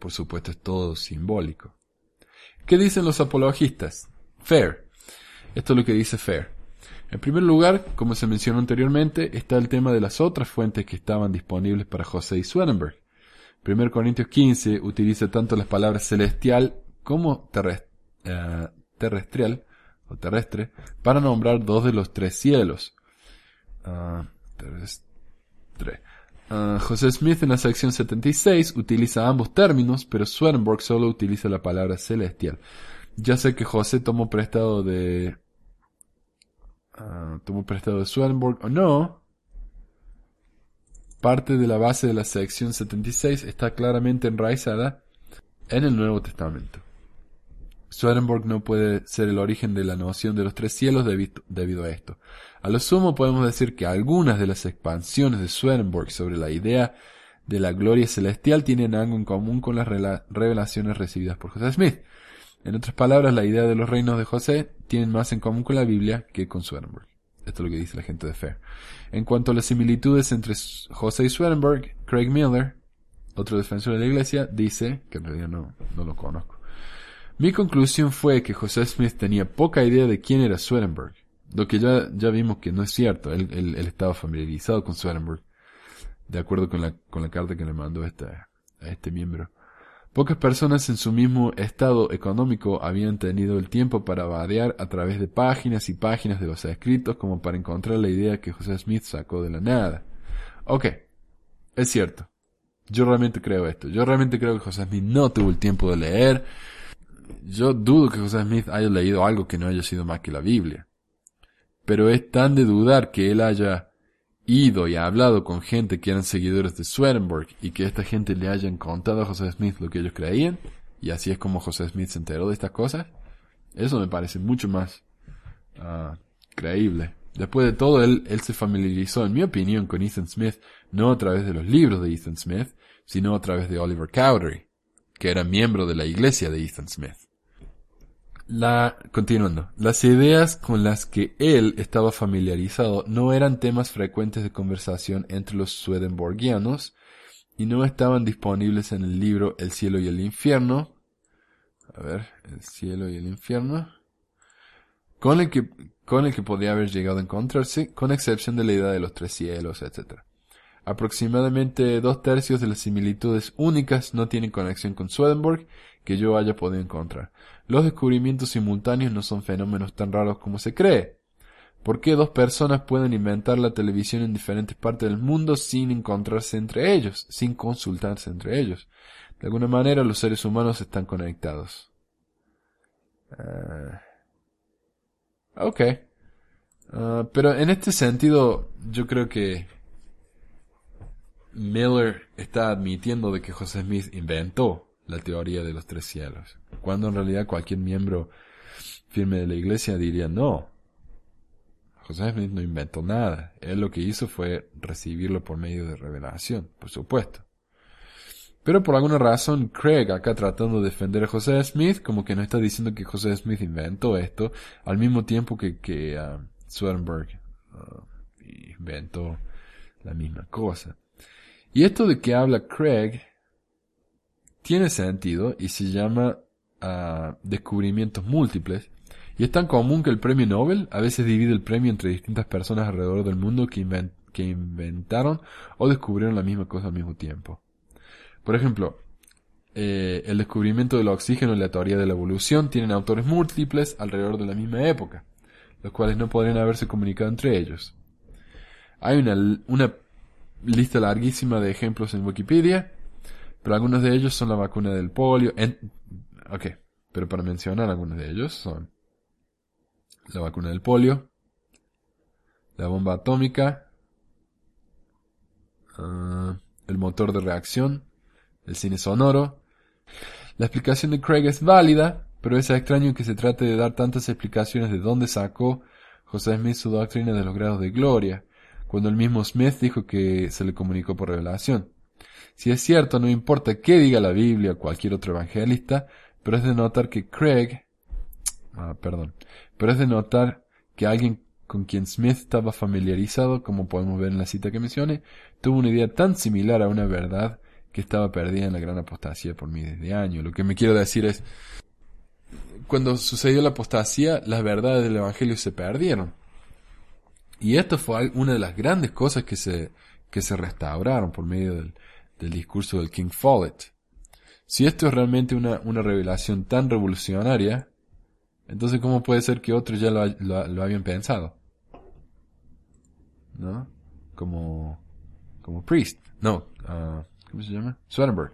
por supuesto es todo simbólico. ¿Qué dicen los apologistas? Fair. Esto es lo que dice Fair. En primer lugar, como se mencionó anteriormente, está el tema de las otras fuentes que estaban disponibles para José y Swedenborg. 1 Corintios 15 utiliza tanto las palabras celestial como eh, terrestrial o terrestre para nombrar dos de los tres cielos. Uh, terrestre. Ah, José Smith en la sección 76 utiliza ambos términos, pero Swedenborg solo utiliza la palabra celestial. Ya sé que José tomó prestado de... Uh, tomó prestado de Swedenborg o no. Parte de la base de la sección 76 está claramente enraizada en el Nuevo Testamento. Swedenborg no puede ser el origen de la noción de los tres cielos debido a esto. A lo sumo podemos decir que algunas de las expansiones de Swedenborg sobre la idea de la gloria celestial tienen algo en común con las revelaciones recibidas por José Smith. En otras palabras, la idea de los reinos de José tienen más en común con la Biblia que con Swedenborg. Esto es lo que dice la gente de fe. En cuanto a las similitudes entre José y Swedenborg, Craig Miller, otro defensor de la iglesia, dice, que en realidad no, no lo conozco. Mi conclusión fue que José Smith tenía poca idea de quién era Swedenborg lo que ya, ya vimos que no es cierto. Él, estaba familiarizado con Swedenborg. De acuerdo con la, con la carta que le mandó a este miembro. Pocas personas en su mismo estado económico habían tenido el tiempo para vadear a través de páginas y páginas de los escritos como para encontrar la idea que José Smith sacó de la nada. Ok, es cierto. Yo realmente creo esto. Yo realmente creo que José Smith no tuvo el tiempo de leer yo dudo que José Smith haya leído algo que no haya sido más que la Biblia. Pero es tan de dudar que él haya ido y hablado con gente que eran seguidores de Swedenborg y que esta gente le hayan contado a José Smith lo que ellos creían, y así es como José Smith se enteró de estas cosas, eso me parece mucho más ah, creíble. Después de todo, él, él se familiarizó, en mi opinión, con Ethan Smith, no a través de los libros de Ethan Smith, sino a través de Oliver Cowdery, que era miembro de la iglesia de Ethan Smith. La, continuando, las ideas con las que él estaba familiarizado no eran temas frecuentes de conversación entre los swedenborgianos y no estaban disponibles en el libro El cielo y el infierno. A ver, el cielo y el infierno. Con el que, con el que podía haber llegado a encontrarse, con excepción de la idea de los tres cielos, etc. Aproximadamente dos tercios de las similitudes únicas no tienen conexión con Swedenborg que yo haya podido encontrar. Los descubrimientos simultáneos no son fenómenos tan raros como se cree. ¿Por qué dos personas pueden inventar la televisión en diferentes partes del mundo sin encontrarse entre ellos, sin consultarse entre ellos? De alguna manera los seres humanos están conectados. Ah, ok. Ah, pero en este sentido, yo creo que Miller está admitiendo de que José Smith inventó la teoría de los tres cielos, cuando en realidad cualquier miembro firme de la iglesia diría no. José Smith no inventó nada. Él lo que hizo fue recibirlo por medio de revelación, por supuesto. Pero por alguna razón, Craig, acá tratando de defender a José Smith, como que no está diciendo que José Smith inventó esto, al mismo tiempo que, que uh, inventó la misma cosa. Y esto de que habla Craig tiene sentido y se llama uh, descubrimientos múltiples. Y es tan común que el premio Nobel a veces divide el premio entre distintas personas alrededor del mundo que, inventaron o descubrieron la misma cosa al mismo tiempo. Por ejemplo, eh, el descubrimiento del oxígeno y la teoría de la evolución tienen autores múltiples alrededor de la misma época, los cuales no podrían haberse comunicado entre ellos. Hay una lista larguísima de ejemplos en Wikipedia, pero algunos de ellos son la vacuna del polio. En, ok, pero para mencionar algunos de ellos son la vacuna del polio, la bomba atómica, uh, el motor de reacción, el cine sonoro. La explicación de Craig es válida, pero es extraño que se trate de dar tantas explicaciones de dónde sacó José Smith su doctrina de los grados de gloria, cuando el mismo Smith dijo que se le comunicó por revelación. Si es cierto, no importa qué diga la Biblia o cualquier otro evangelista, pero es de notar que Craig, ah, perdón, pero es de notar que alguien con quien Smith estaba familiarizado, como podemos ver en la cita que mencioné, tuvo una idea tan similar a una verdad que estaba perdida en la gran apostasía por miles de años. Lo que me quiero decir es, cuando sucedió la apostasía, las verdades del Evangelio se perdieron. Y esto fue una de las grandes cosas que se, que se restauraron por medio del, del discurso del King Follett. Si esto es realmente una, una revelación tan revolucionaria, entonces ¿cómo puede ser que otros ya lo, lo, habían pensado? ¿No? Como, como Priest. No, uh, ¿cómo se llama? Swedenborg.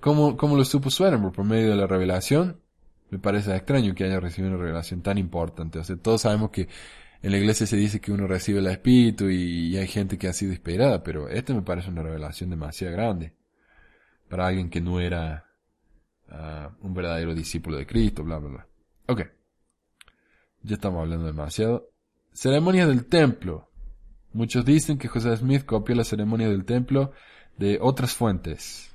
¿Cómo, ¿Cómo lo supo Swedenborg? ¿Por medio de la revelación? Me parece extraño que haya recibido una revelación tan importante. O sea, todos sabemos que en la iglesia se dice que uno recibe el Espíritu y, hay gente que ha sido inspirada, pero esta me parece una revelación demasiado grande para alguien que no era ah, un verdadero discípulo de Cristo, bla, bla, bla. Ok. Ya estamos hablando demasiado. Ceremonia del templo. Muchos dicen que José Smith copió la ceremonia del templo de otras fuentes.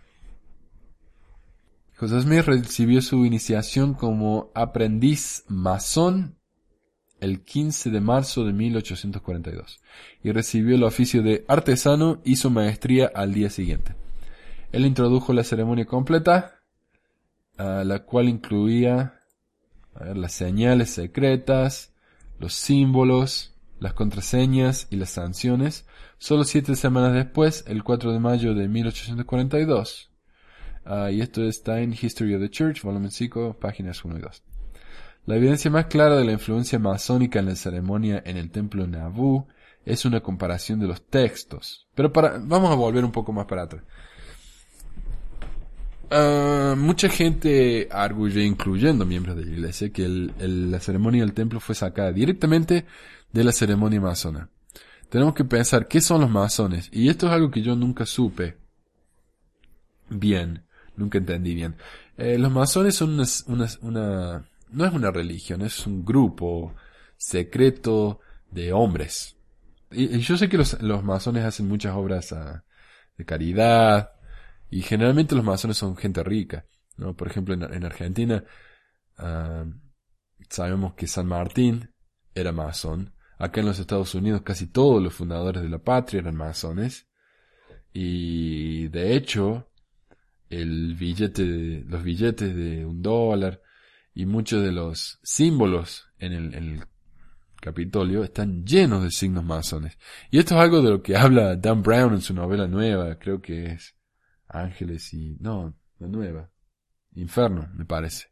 José recibió su iniciación como aprendiz masón el 15 de marzo de 1842 y recibió el oficio de artesano y su maestría al día siguiente. Él introdujo la ceremonia completa, la cual incluía las señales secretas, los símbolos, las contraseñas y las sanciones, solo siete semanas después, el 4 de mayo de 1842. Ah, y esto está en History of the Church, volumen 5, páginas 1 y 2. La evidencia más clara de la influencia masónica en la ceremonia en el templo Nabu es una comparación de los textos. Pero para, vamos a volver un poco más para atrás. ah, mucha gente arguye, incluyendo miembros de la iglesia, que la ceremonia del templo fue sacada directamente de la ceremonia masona. Tenemos que pensar qué son los masones. Y esto es algo que yo nunca supe bien. Nunca entendí bien. Eh, los masones son una, una, una- no es una religión, es un grupo secreto de hombres. Y, yo sé que los, masones hacen muchas obras ah, de caridad y generalmente los masones son gente rica. ¿no? Por ejemplo, en, en Argentina ah, sabemos que San Martín era masón. Acá en los Estados Unidos casi todos los fundadores de la patria eran masones. Y de hecho, el billete de- los billetes de un dólar y muchos de los símbolos en el, en el Capitolio están llenos de signos masones. Y esto es algo de lo que habla Dan Brown en su novela nueva, creo que es Ángeles y... no, la nueva. Infierno, me parece.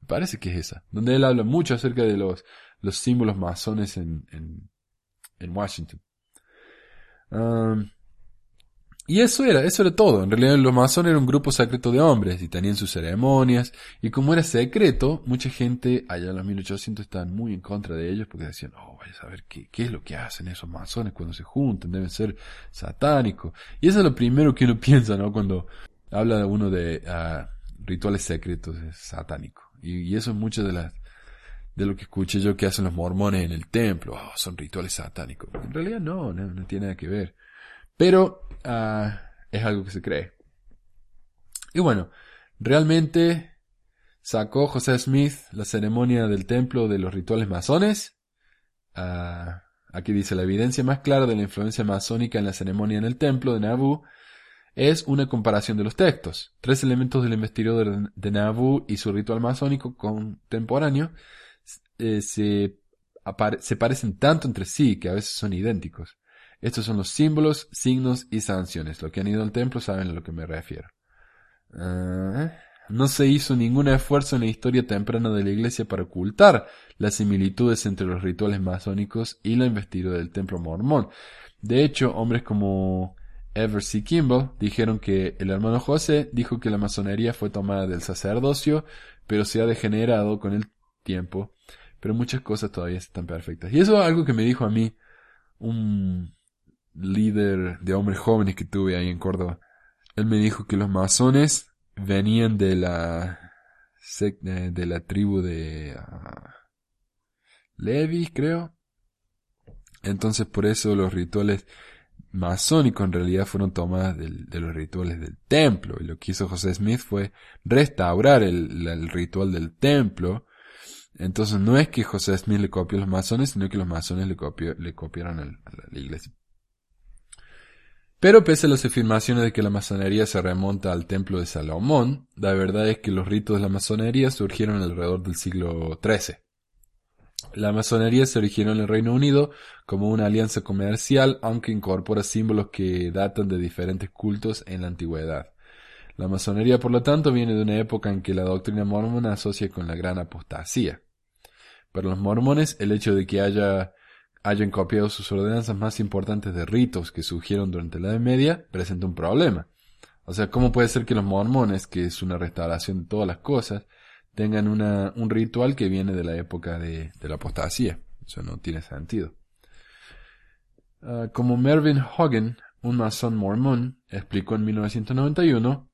Me parece que es esa. Donde él habla mucho acerca de los, los símbolos masones en, en, en Washington. Um, y eso era, eso era todo. En realidad los masones eran un grupo secreto de hombres y tenían sus ceremonias. Y como era secreto, mucha gente allá en los 1800 estaban muy en contra de ellos porque decían, oh, vaya a saber qué, qué es lo que hacen esos masones cuando se juntan, deben ser satánicos. Y eso es lo primero que uno piensa, ¿no? Cuando habla uno de ah, rituales secretos, es satánico. Y, y eso es mucho de las de lo que escuché yo que hacen los mormones en el templo. Oh, son rituales satánicos. En realidad no, no, no tiene nada que ver. Pero ah, es algo que se cree. Y bueno, realmente sacó José Smith la ceremonia del templo de los rituales masones. Ah, aquí dice, la evidencia más clara de la influencia masónica en la ceremonia en el templo de Nabu es una comparación de los textos. Tres elementos del investigador de Nabu y su ritual masónico contemporáneo eh, se parecen tanto entre sí que a veces son idénticos. Estos son los símbolos, signos y sanciones. Los que han ido al templo saben a lo que me refiero. Ah, no se hizo ningún esfuerzo en la historia temprana de la iglesia para ocultar las similitudes entre los rituales masónicos y la investidura del templo mormón. De hecho, hombres como Ever C. Kimball dijeron que el hermano José dijo que la masonería fue tomada del sacerdocio, pero se ha degenerado con el tiempo. Pero muchas cosas todavía están perfectas. Y eso es algo que me dijo a mí un líder de hombres jóvenes que tuve ahí en Córdoba. Él me dijo que los masones venían de la de, la tribu de ah, Levi, creo. Entonces por eso los rituales masónicos en realidad fueron tomadas del- de los rituales del templo. Y lo que hizo José Smith fue restaurar el, ritual del templo. Entonces no es que José Smith le copió a los masones, sino que los masones le, copió- le copiaron a la iglesia. Pero pese a las afirmaciones de que la masonería se remonta al templo de Salomón, la verdad es que los ritos de la masonería surgieron alrededor del siglo XIII. La masonería se originó en el Reino Unido como una alianza comercial, aunque incorpora símbolos que datan de diferentes cultos en la antigüedad. La masonería, por lo tanto, viene de una época en que la doctrina mormona asocia con la gran apostasía. Para los mormones, el hecho de que haya hayan copiado sus ordenanzas más importantes de ritos que surgieron durante la Edad Media presenta un problema. O sea, ¿cómo puede ser que los mormones, que es una restauración de todas las cosas, tengan una, un ritual que viene de la época de, la apostasía? Eso no tiene sentido. Ah, como Mervyn Hogan, un masón mormón, explicó en 1991,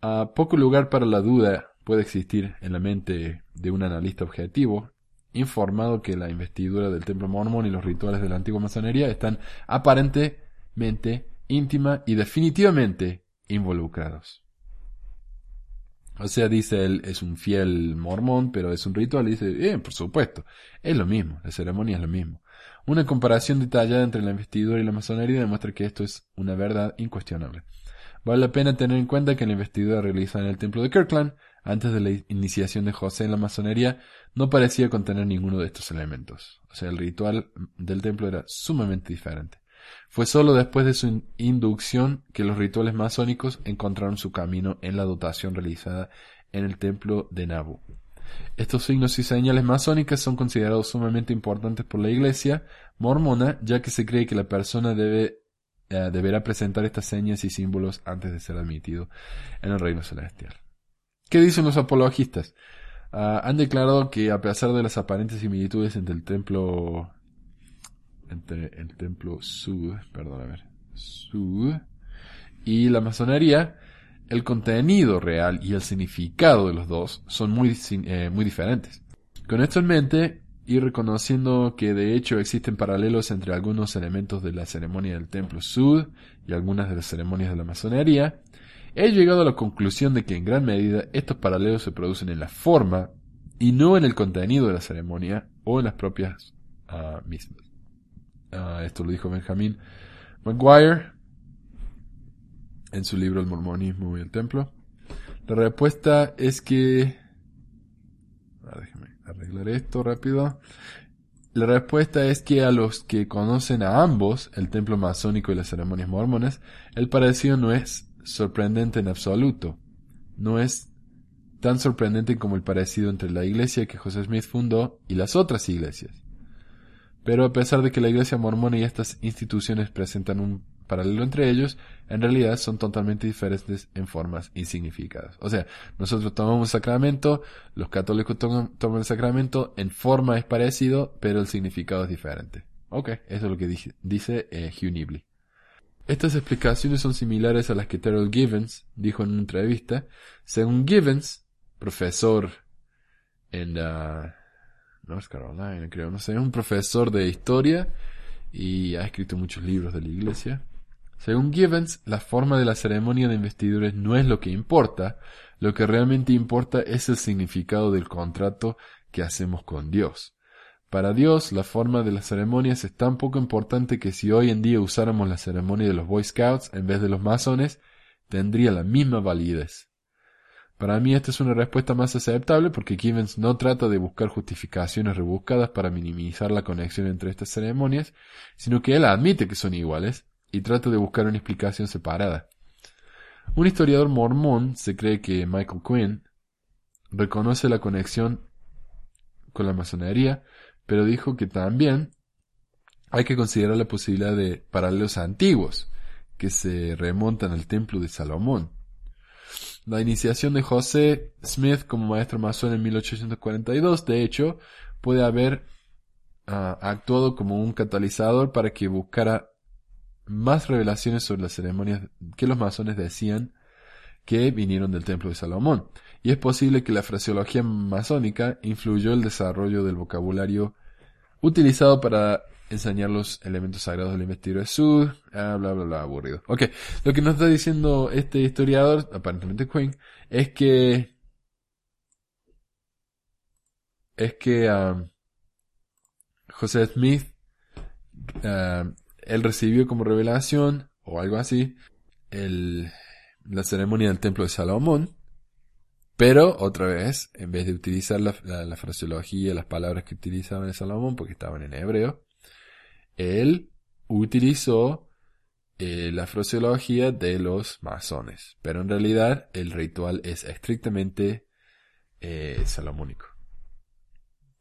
a poco lugar para la duda puede existir en la mente de un analista objetivo informado que la investidura del templo mormón y los rituales de la antigua masonería están aparentemente, íntima y definitivamente involucrados. O sea, dice él, es un fiel mormón, pero es un ritual, y dice, eh, por supuesto, es lo mismo, la ceremonia es lo mismo. Una comparación detallada entre la investidura y la masonería demuestra que esto es una verdad incuestionable. Vale la pena tener en cuenta que la investidura realizada en el templo de Kirkland, antes de la iniciación de José en la masonería, no parecía contener ninguno de estos elementos. O sea, el ritual del templo era sumamente diferente. Fue solo después de su inducción que los rituales masónicos encontraron su camino en la dotación realizada en el templo de Nabu. Estos signos y señales masónicas son considerados sumamente importantes por la iglesia mormona, ya que se cree que la persona debe eh, deberá presentar estas señas y símbolos antes de ser admitido en el reino celestial. ¿Qué dicen los apologistas? Ah, han declarado que a pesar de las aparentes similitudes entre el templo entre el templo Sud, perdón, a ver, Sud y la masonería, el contenido real y el significado de los dos son muy, eh, muy diferentes. Con esto en mente, y reconociendo que de hecho existen paralelos entre algunos elementos de la ceremonia del templo Sud y algunas de las ceremonias de la masonería, he llegado a la conclusión de que en gran medida estos paralelos se producen en la forma y no en el contenido de la ceremonia o en las propias uh, mismas. Uh, esto lo dijo Benjamin McGuire en su libro El mormonismo y el templo. La respuesta es que... Ah, arreglar esto rápido. La respuesta es que a los que conocen a ambos, el templo masónico y las ceremonias mormones, el parecido no es sorprendente en absoluto. No es tan sorprendente como el parecido entre la iglesia que José Smith fundó y las otras iglesias. Pero a pesar de que la iglesia mormona y estas instituciones presentan un paralelo entre ellos, en realidad son totalmente diferentes en formas insignificadas. O sea, nosotros tomamos sacramento, los católicos toman, el sacramento, en forma es parecido, pero el significado es diferente. Ok, eso es lo que dice, eh, Hugh Nibley. Estas explicaciones son similares a las que Terrell Givens dijo en una entrevista. Según Givens, profesor en uh, North Carolina, creo, no sé, es un profesor de historia y ha escrito muchos libros de la iglesia. Según Givens, la forma de la ceremonia de investidura no es lo que importa, lo que realmente importa es el significado del contrato que hacemos con Dios. Para Dios, la forma de las ceremonias es tan poco importante que si hoy en día usáramos la ceremonia de los Boy Scouts en vez de los masones, tendría la misma validez. Para mí esta es una respuesta más aceptable porque Givens no trata de buscar justificaciones rebuscadas para minimizar la conexión entre estas ceremonias, sino que él admite que son iguales y trata de buscar una explicación separada. Un historiador mormón se cree que Michael Quinn reconoce la conexión con la masonería, pero dijo que también hay que considerar la posibilidad de paralelos antiguos que se remontan al templo de Salomón. La iniciación de José Smith como maestro masón en 1842, de hecho, puede haber ah, actuado como un catalizador para que buscara más revelaciones sobre las ceremonias que los masones decían que vinieron del templo de Salomón. Y es posible que la fraseología masónica influyó el desarrollo del vocabulario utilizado para enseñar los elementos sagrados del investidor de Sud, ah, bla, bla, bla, aburrido. Ok, lo que nos está diciendo este historiador, aparentemente Quinn, es que es que um, José Smith uh, él recibió como revelación, o algo así, la ceremonia del templo de Salomón, pero otra vez, en vez de utilizar la, la, fraseología, las palabras que utilizaban en Salomón, porque estaban en hebreo, él utilizó eh, la fraseología de los masones, pero en realidad el ritual es estrictamente eh, salomónico.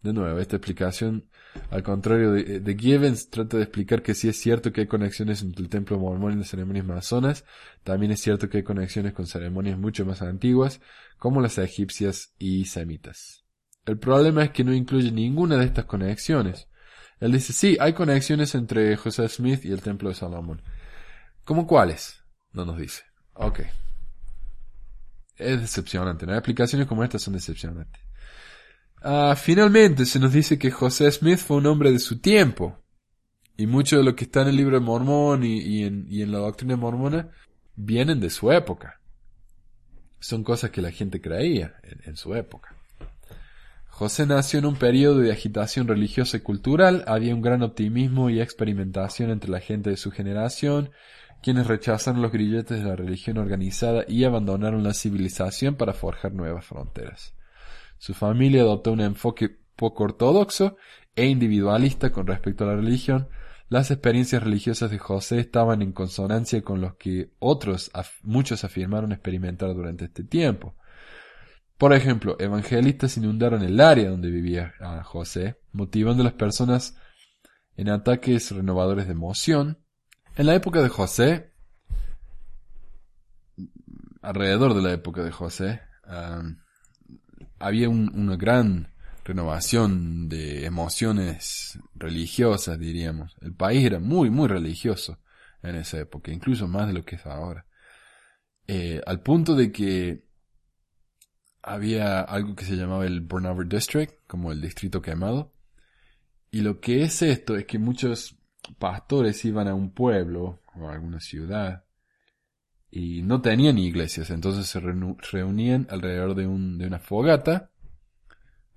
De nuevo, esta explicación, al contrario de, Givens, trata de explicar que sí es cierto que hay conexiones entre el templo mormón y las ceremonias masonas, también es cierto que hay conexiones con ceremonias mucho más antiguas, como las egipcias y semitas. El problema es que no incluye ninguna de estas conexiones. Él dice, sí, hay conexiones entre José Smith y el templo de Salomón. ¿Cómo cuáles? No nos dice. Ok. Es decepcionante. Las explicaciones como estas son decepcionantes. Ah, finalmente se nos dice que José Smith fue un hombre de su tiempo. Y mucho de lo que está en el libro de Mormón y, en, la doctrina mormona vienen de su época. Son cosas que la gente creía en, su época. José nació en un periodo de agitación religiosa y cultural, había un gran optimismo y experimentación entre la gente de su generación, quienes rechazaron los grilletes de la religión organizada y abandonaron la civilización para forjar nuevas fronteras. Su familia adoptó un enfoque poco ortodoxo e individualista con respecto a la religión. Las experiencias religiosas de José estaban en consonancia con los que otros, muchos afirmaron experimentar durante este tiempo. Por ejemplo, evangelistas inundaron el área donde vivía José, motivando a las personas en ataques renovadores de emoción, En la época de José, alrededor de la época de José, um, había un- una gran renovación de emociones religiosas, diríamos. El país era muy, muy religioso en esa época, incluso más de lo que es ahora. Eh, al punto de que había algo que se llamaba el Burnover District, como el distrito quemado. Y lo que es esto es que muchos pastores iban a un pueblo o a alguna ciudad y no tenían iglesias, entonces se reunían alrededor de, un, de una fogata,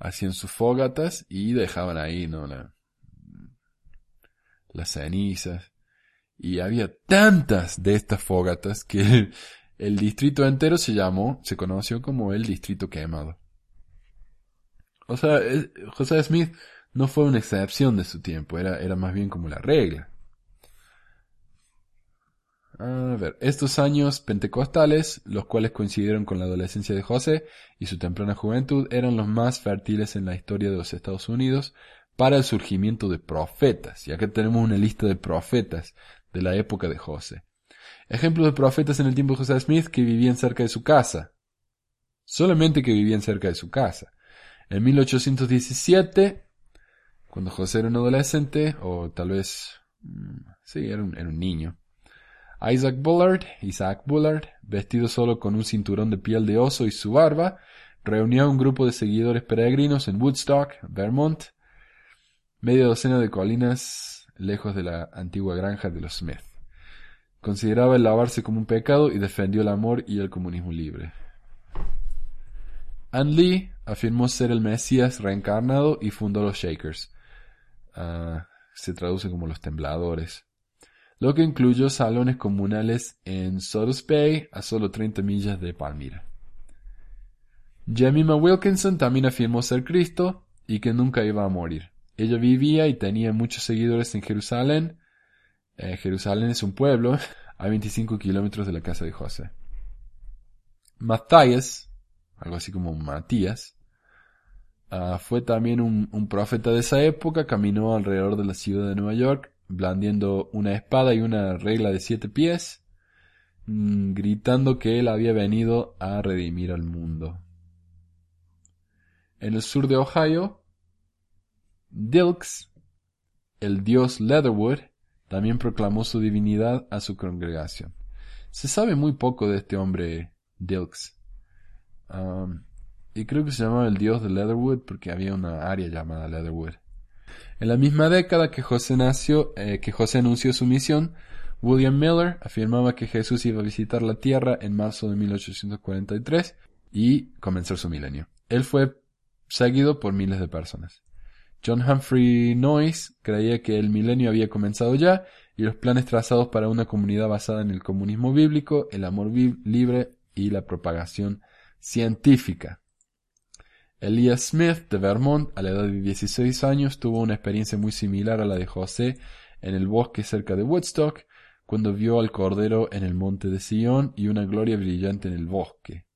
hacían sus fogatas y dejaban ahí, ¿no? La- las cenizas. Y había tantas de estas fogatas que el, el distrito entero se llamó, se conoció como el distrito quemado. O sea, es- José Smith no fue una excepción de su tiempo, era, era más bien como la regla. A ver, estos años pentecostales, los cuales coincidieron con la adolescencia de José y su temprana juventud, eran los más fértiles en la historia de los Estados Unidos para el surgimiento de profetas. Y acá tenemos una lista de profetas de la época de José. Ejemplos de profetas en el tiempo de José Smith que vivían cerca de su casa. Solamente que vivían cerca de su casa. En 1817, cuando José era un adolescente, o tal vez, mm, sí, era un, era un niño, Isaac Bullard, Isaac Bullard, vestido solo con un cinturón de piel de oso y su barba, reunió a un grupo de seguidores peregrinos en Woodstock, Vermont, media docena de colinas lejos de la antigua granja de los Smith. Consideraba el lavarse como un pecado y defendió el amor y el comunismo libre. Ann Lee afirmó ser el Mesías reencarnado y fundó los Shakers. Ah, se traduce como los tembladores. Lo que incluyó salones comunales en Sodus Bay, a solo 30 millas de Palmyra. Jemima Wilkinson también afirmó ser Cristo y que nunca iba a morir. Ella vivía y tenía muchos seguidores en Jerusalén. Eh, Jerusalén es un pueblo a 25 kilómetros de la casa de José. Matthias, algo así como Matías, ah, fue también un, un profeta de esa época, caminó alrededor de la ciudad de Nueva York, blandiendo una espada y una regla de siete pies, mm, gritando que él había venido a redimir al mundo. En el sur de Ohio, Dilks, el dios Leatherwood, también proclamó su divinidad a su congregación. Se sabe muy poco de este hombre Dilks. Um, y creo que se llamaba el dios de Leatherwood porque había una área llamada Leatherwood. En la misma década que José nació, eh, que José anunció su misión, William Miller afirmaba que Jesús iba a visitar la Tierra en marzo de 1843 y comenzar su milenio. Él fue seguido por miles de personas. John Humphrey Noyes creía que el milenio había comenzado ya y los planes trazados para una comunidad basada en el comunismo bíblico, el amor libre y la propagación científica. Elias Smith de Vermont, a la edad de 16 años, tuvo una experiencia muy similar a la de José en el bosque cerca de Woodstock, cuando vio al Cordero en el monte de Sion y una gloria brillante en el bosque.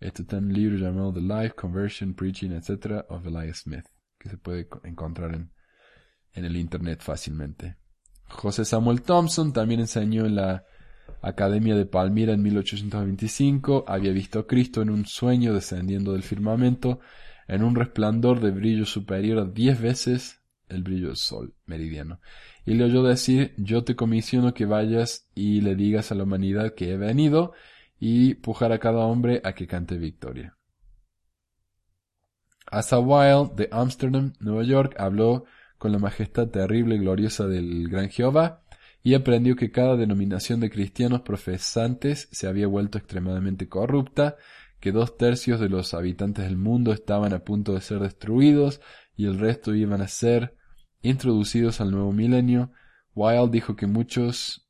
Esto está en un libro llamado The Life, Conversion, Preaching, etc. of Elias Smith, que se puede encontrar en, en el Internet fácilmente. José Samuel Thompson también enseñó en la Academia de Palmira en 1825, había visto a Cristo en un sueño descendiendo del firmamento en un resplandor de brillo superior a diez veces el brillo del sol meridiano. Y le oyó decir, yo te comisiono que vayas y le digas a la humanidad que he venido y pujar a cada hombre a que cante victoria. Asa Wilde de Amsterdam, Nueva York, habló con la majestad terrible y gloriosa del gran Jehová, y aprendió que cada denominación de cristianos profesantes se había vuelto extremadamente corrupta, que dos tercios de los habitantes del mundo estaban a punto de ser destruidos y el resto iban a ser introducidos al nuevo milenio. Wilde dijo que muchos,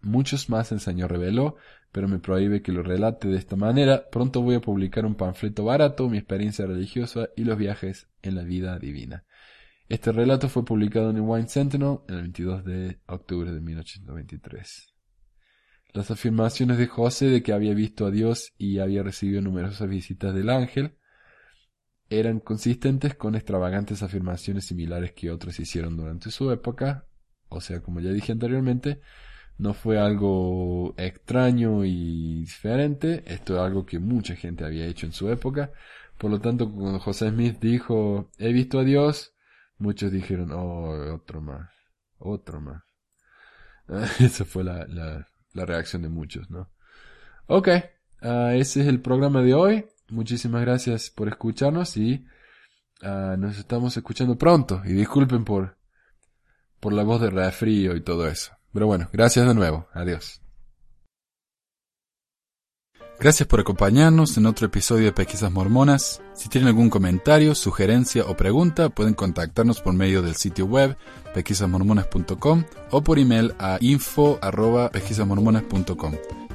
muchos más el Señor reveló, pero me prohíbe que lo relate de esta manera. Pronto voy a publicar un panfleto barato, mi experiencia religiosa y los viajes en la vida divina. Este relato fue publicado en el Wine Sentinel el 22 de octubre de 1823. Las afirmaciones de José de que había visto a Dios y había recibido numerosas visitas del ángel eran consistentes con extravagantes afirmaciones similares que otros hicieron durante su época O sea, como ya dije anteriormente, no fue algo extraño y diferente, esto es algo que mucha gente había hecho en su época. Por lo tanto, cuando José Smith dijo, he visto a Dios, muchos dijeron, oh, otro más, otro más. Esa fue la, la, la, reacción de muchos, ¿no? Ok, uh, ese es el programa de hoy. Muchísimas gracias por escucharnos y uh, nos estamos escuchando pronto. Y disculpen por, por la voz de refrío y todo eso. Pero bueno, gracias de nuevo. Adiós. Gracias por acompañarnos en otro episodio de Pesquisas Mormonas. Si tienen algún comentario, sugerencia o pregunta, pueden contactarnos por medio del sitio web pesquisasmormonas.com o por email a info.pesquisasmormonas.com.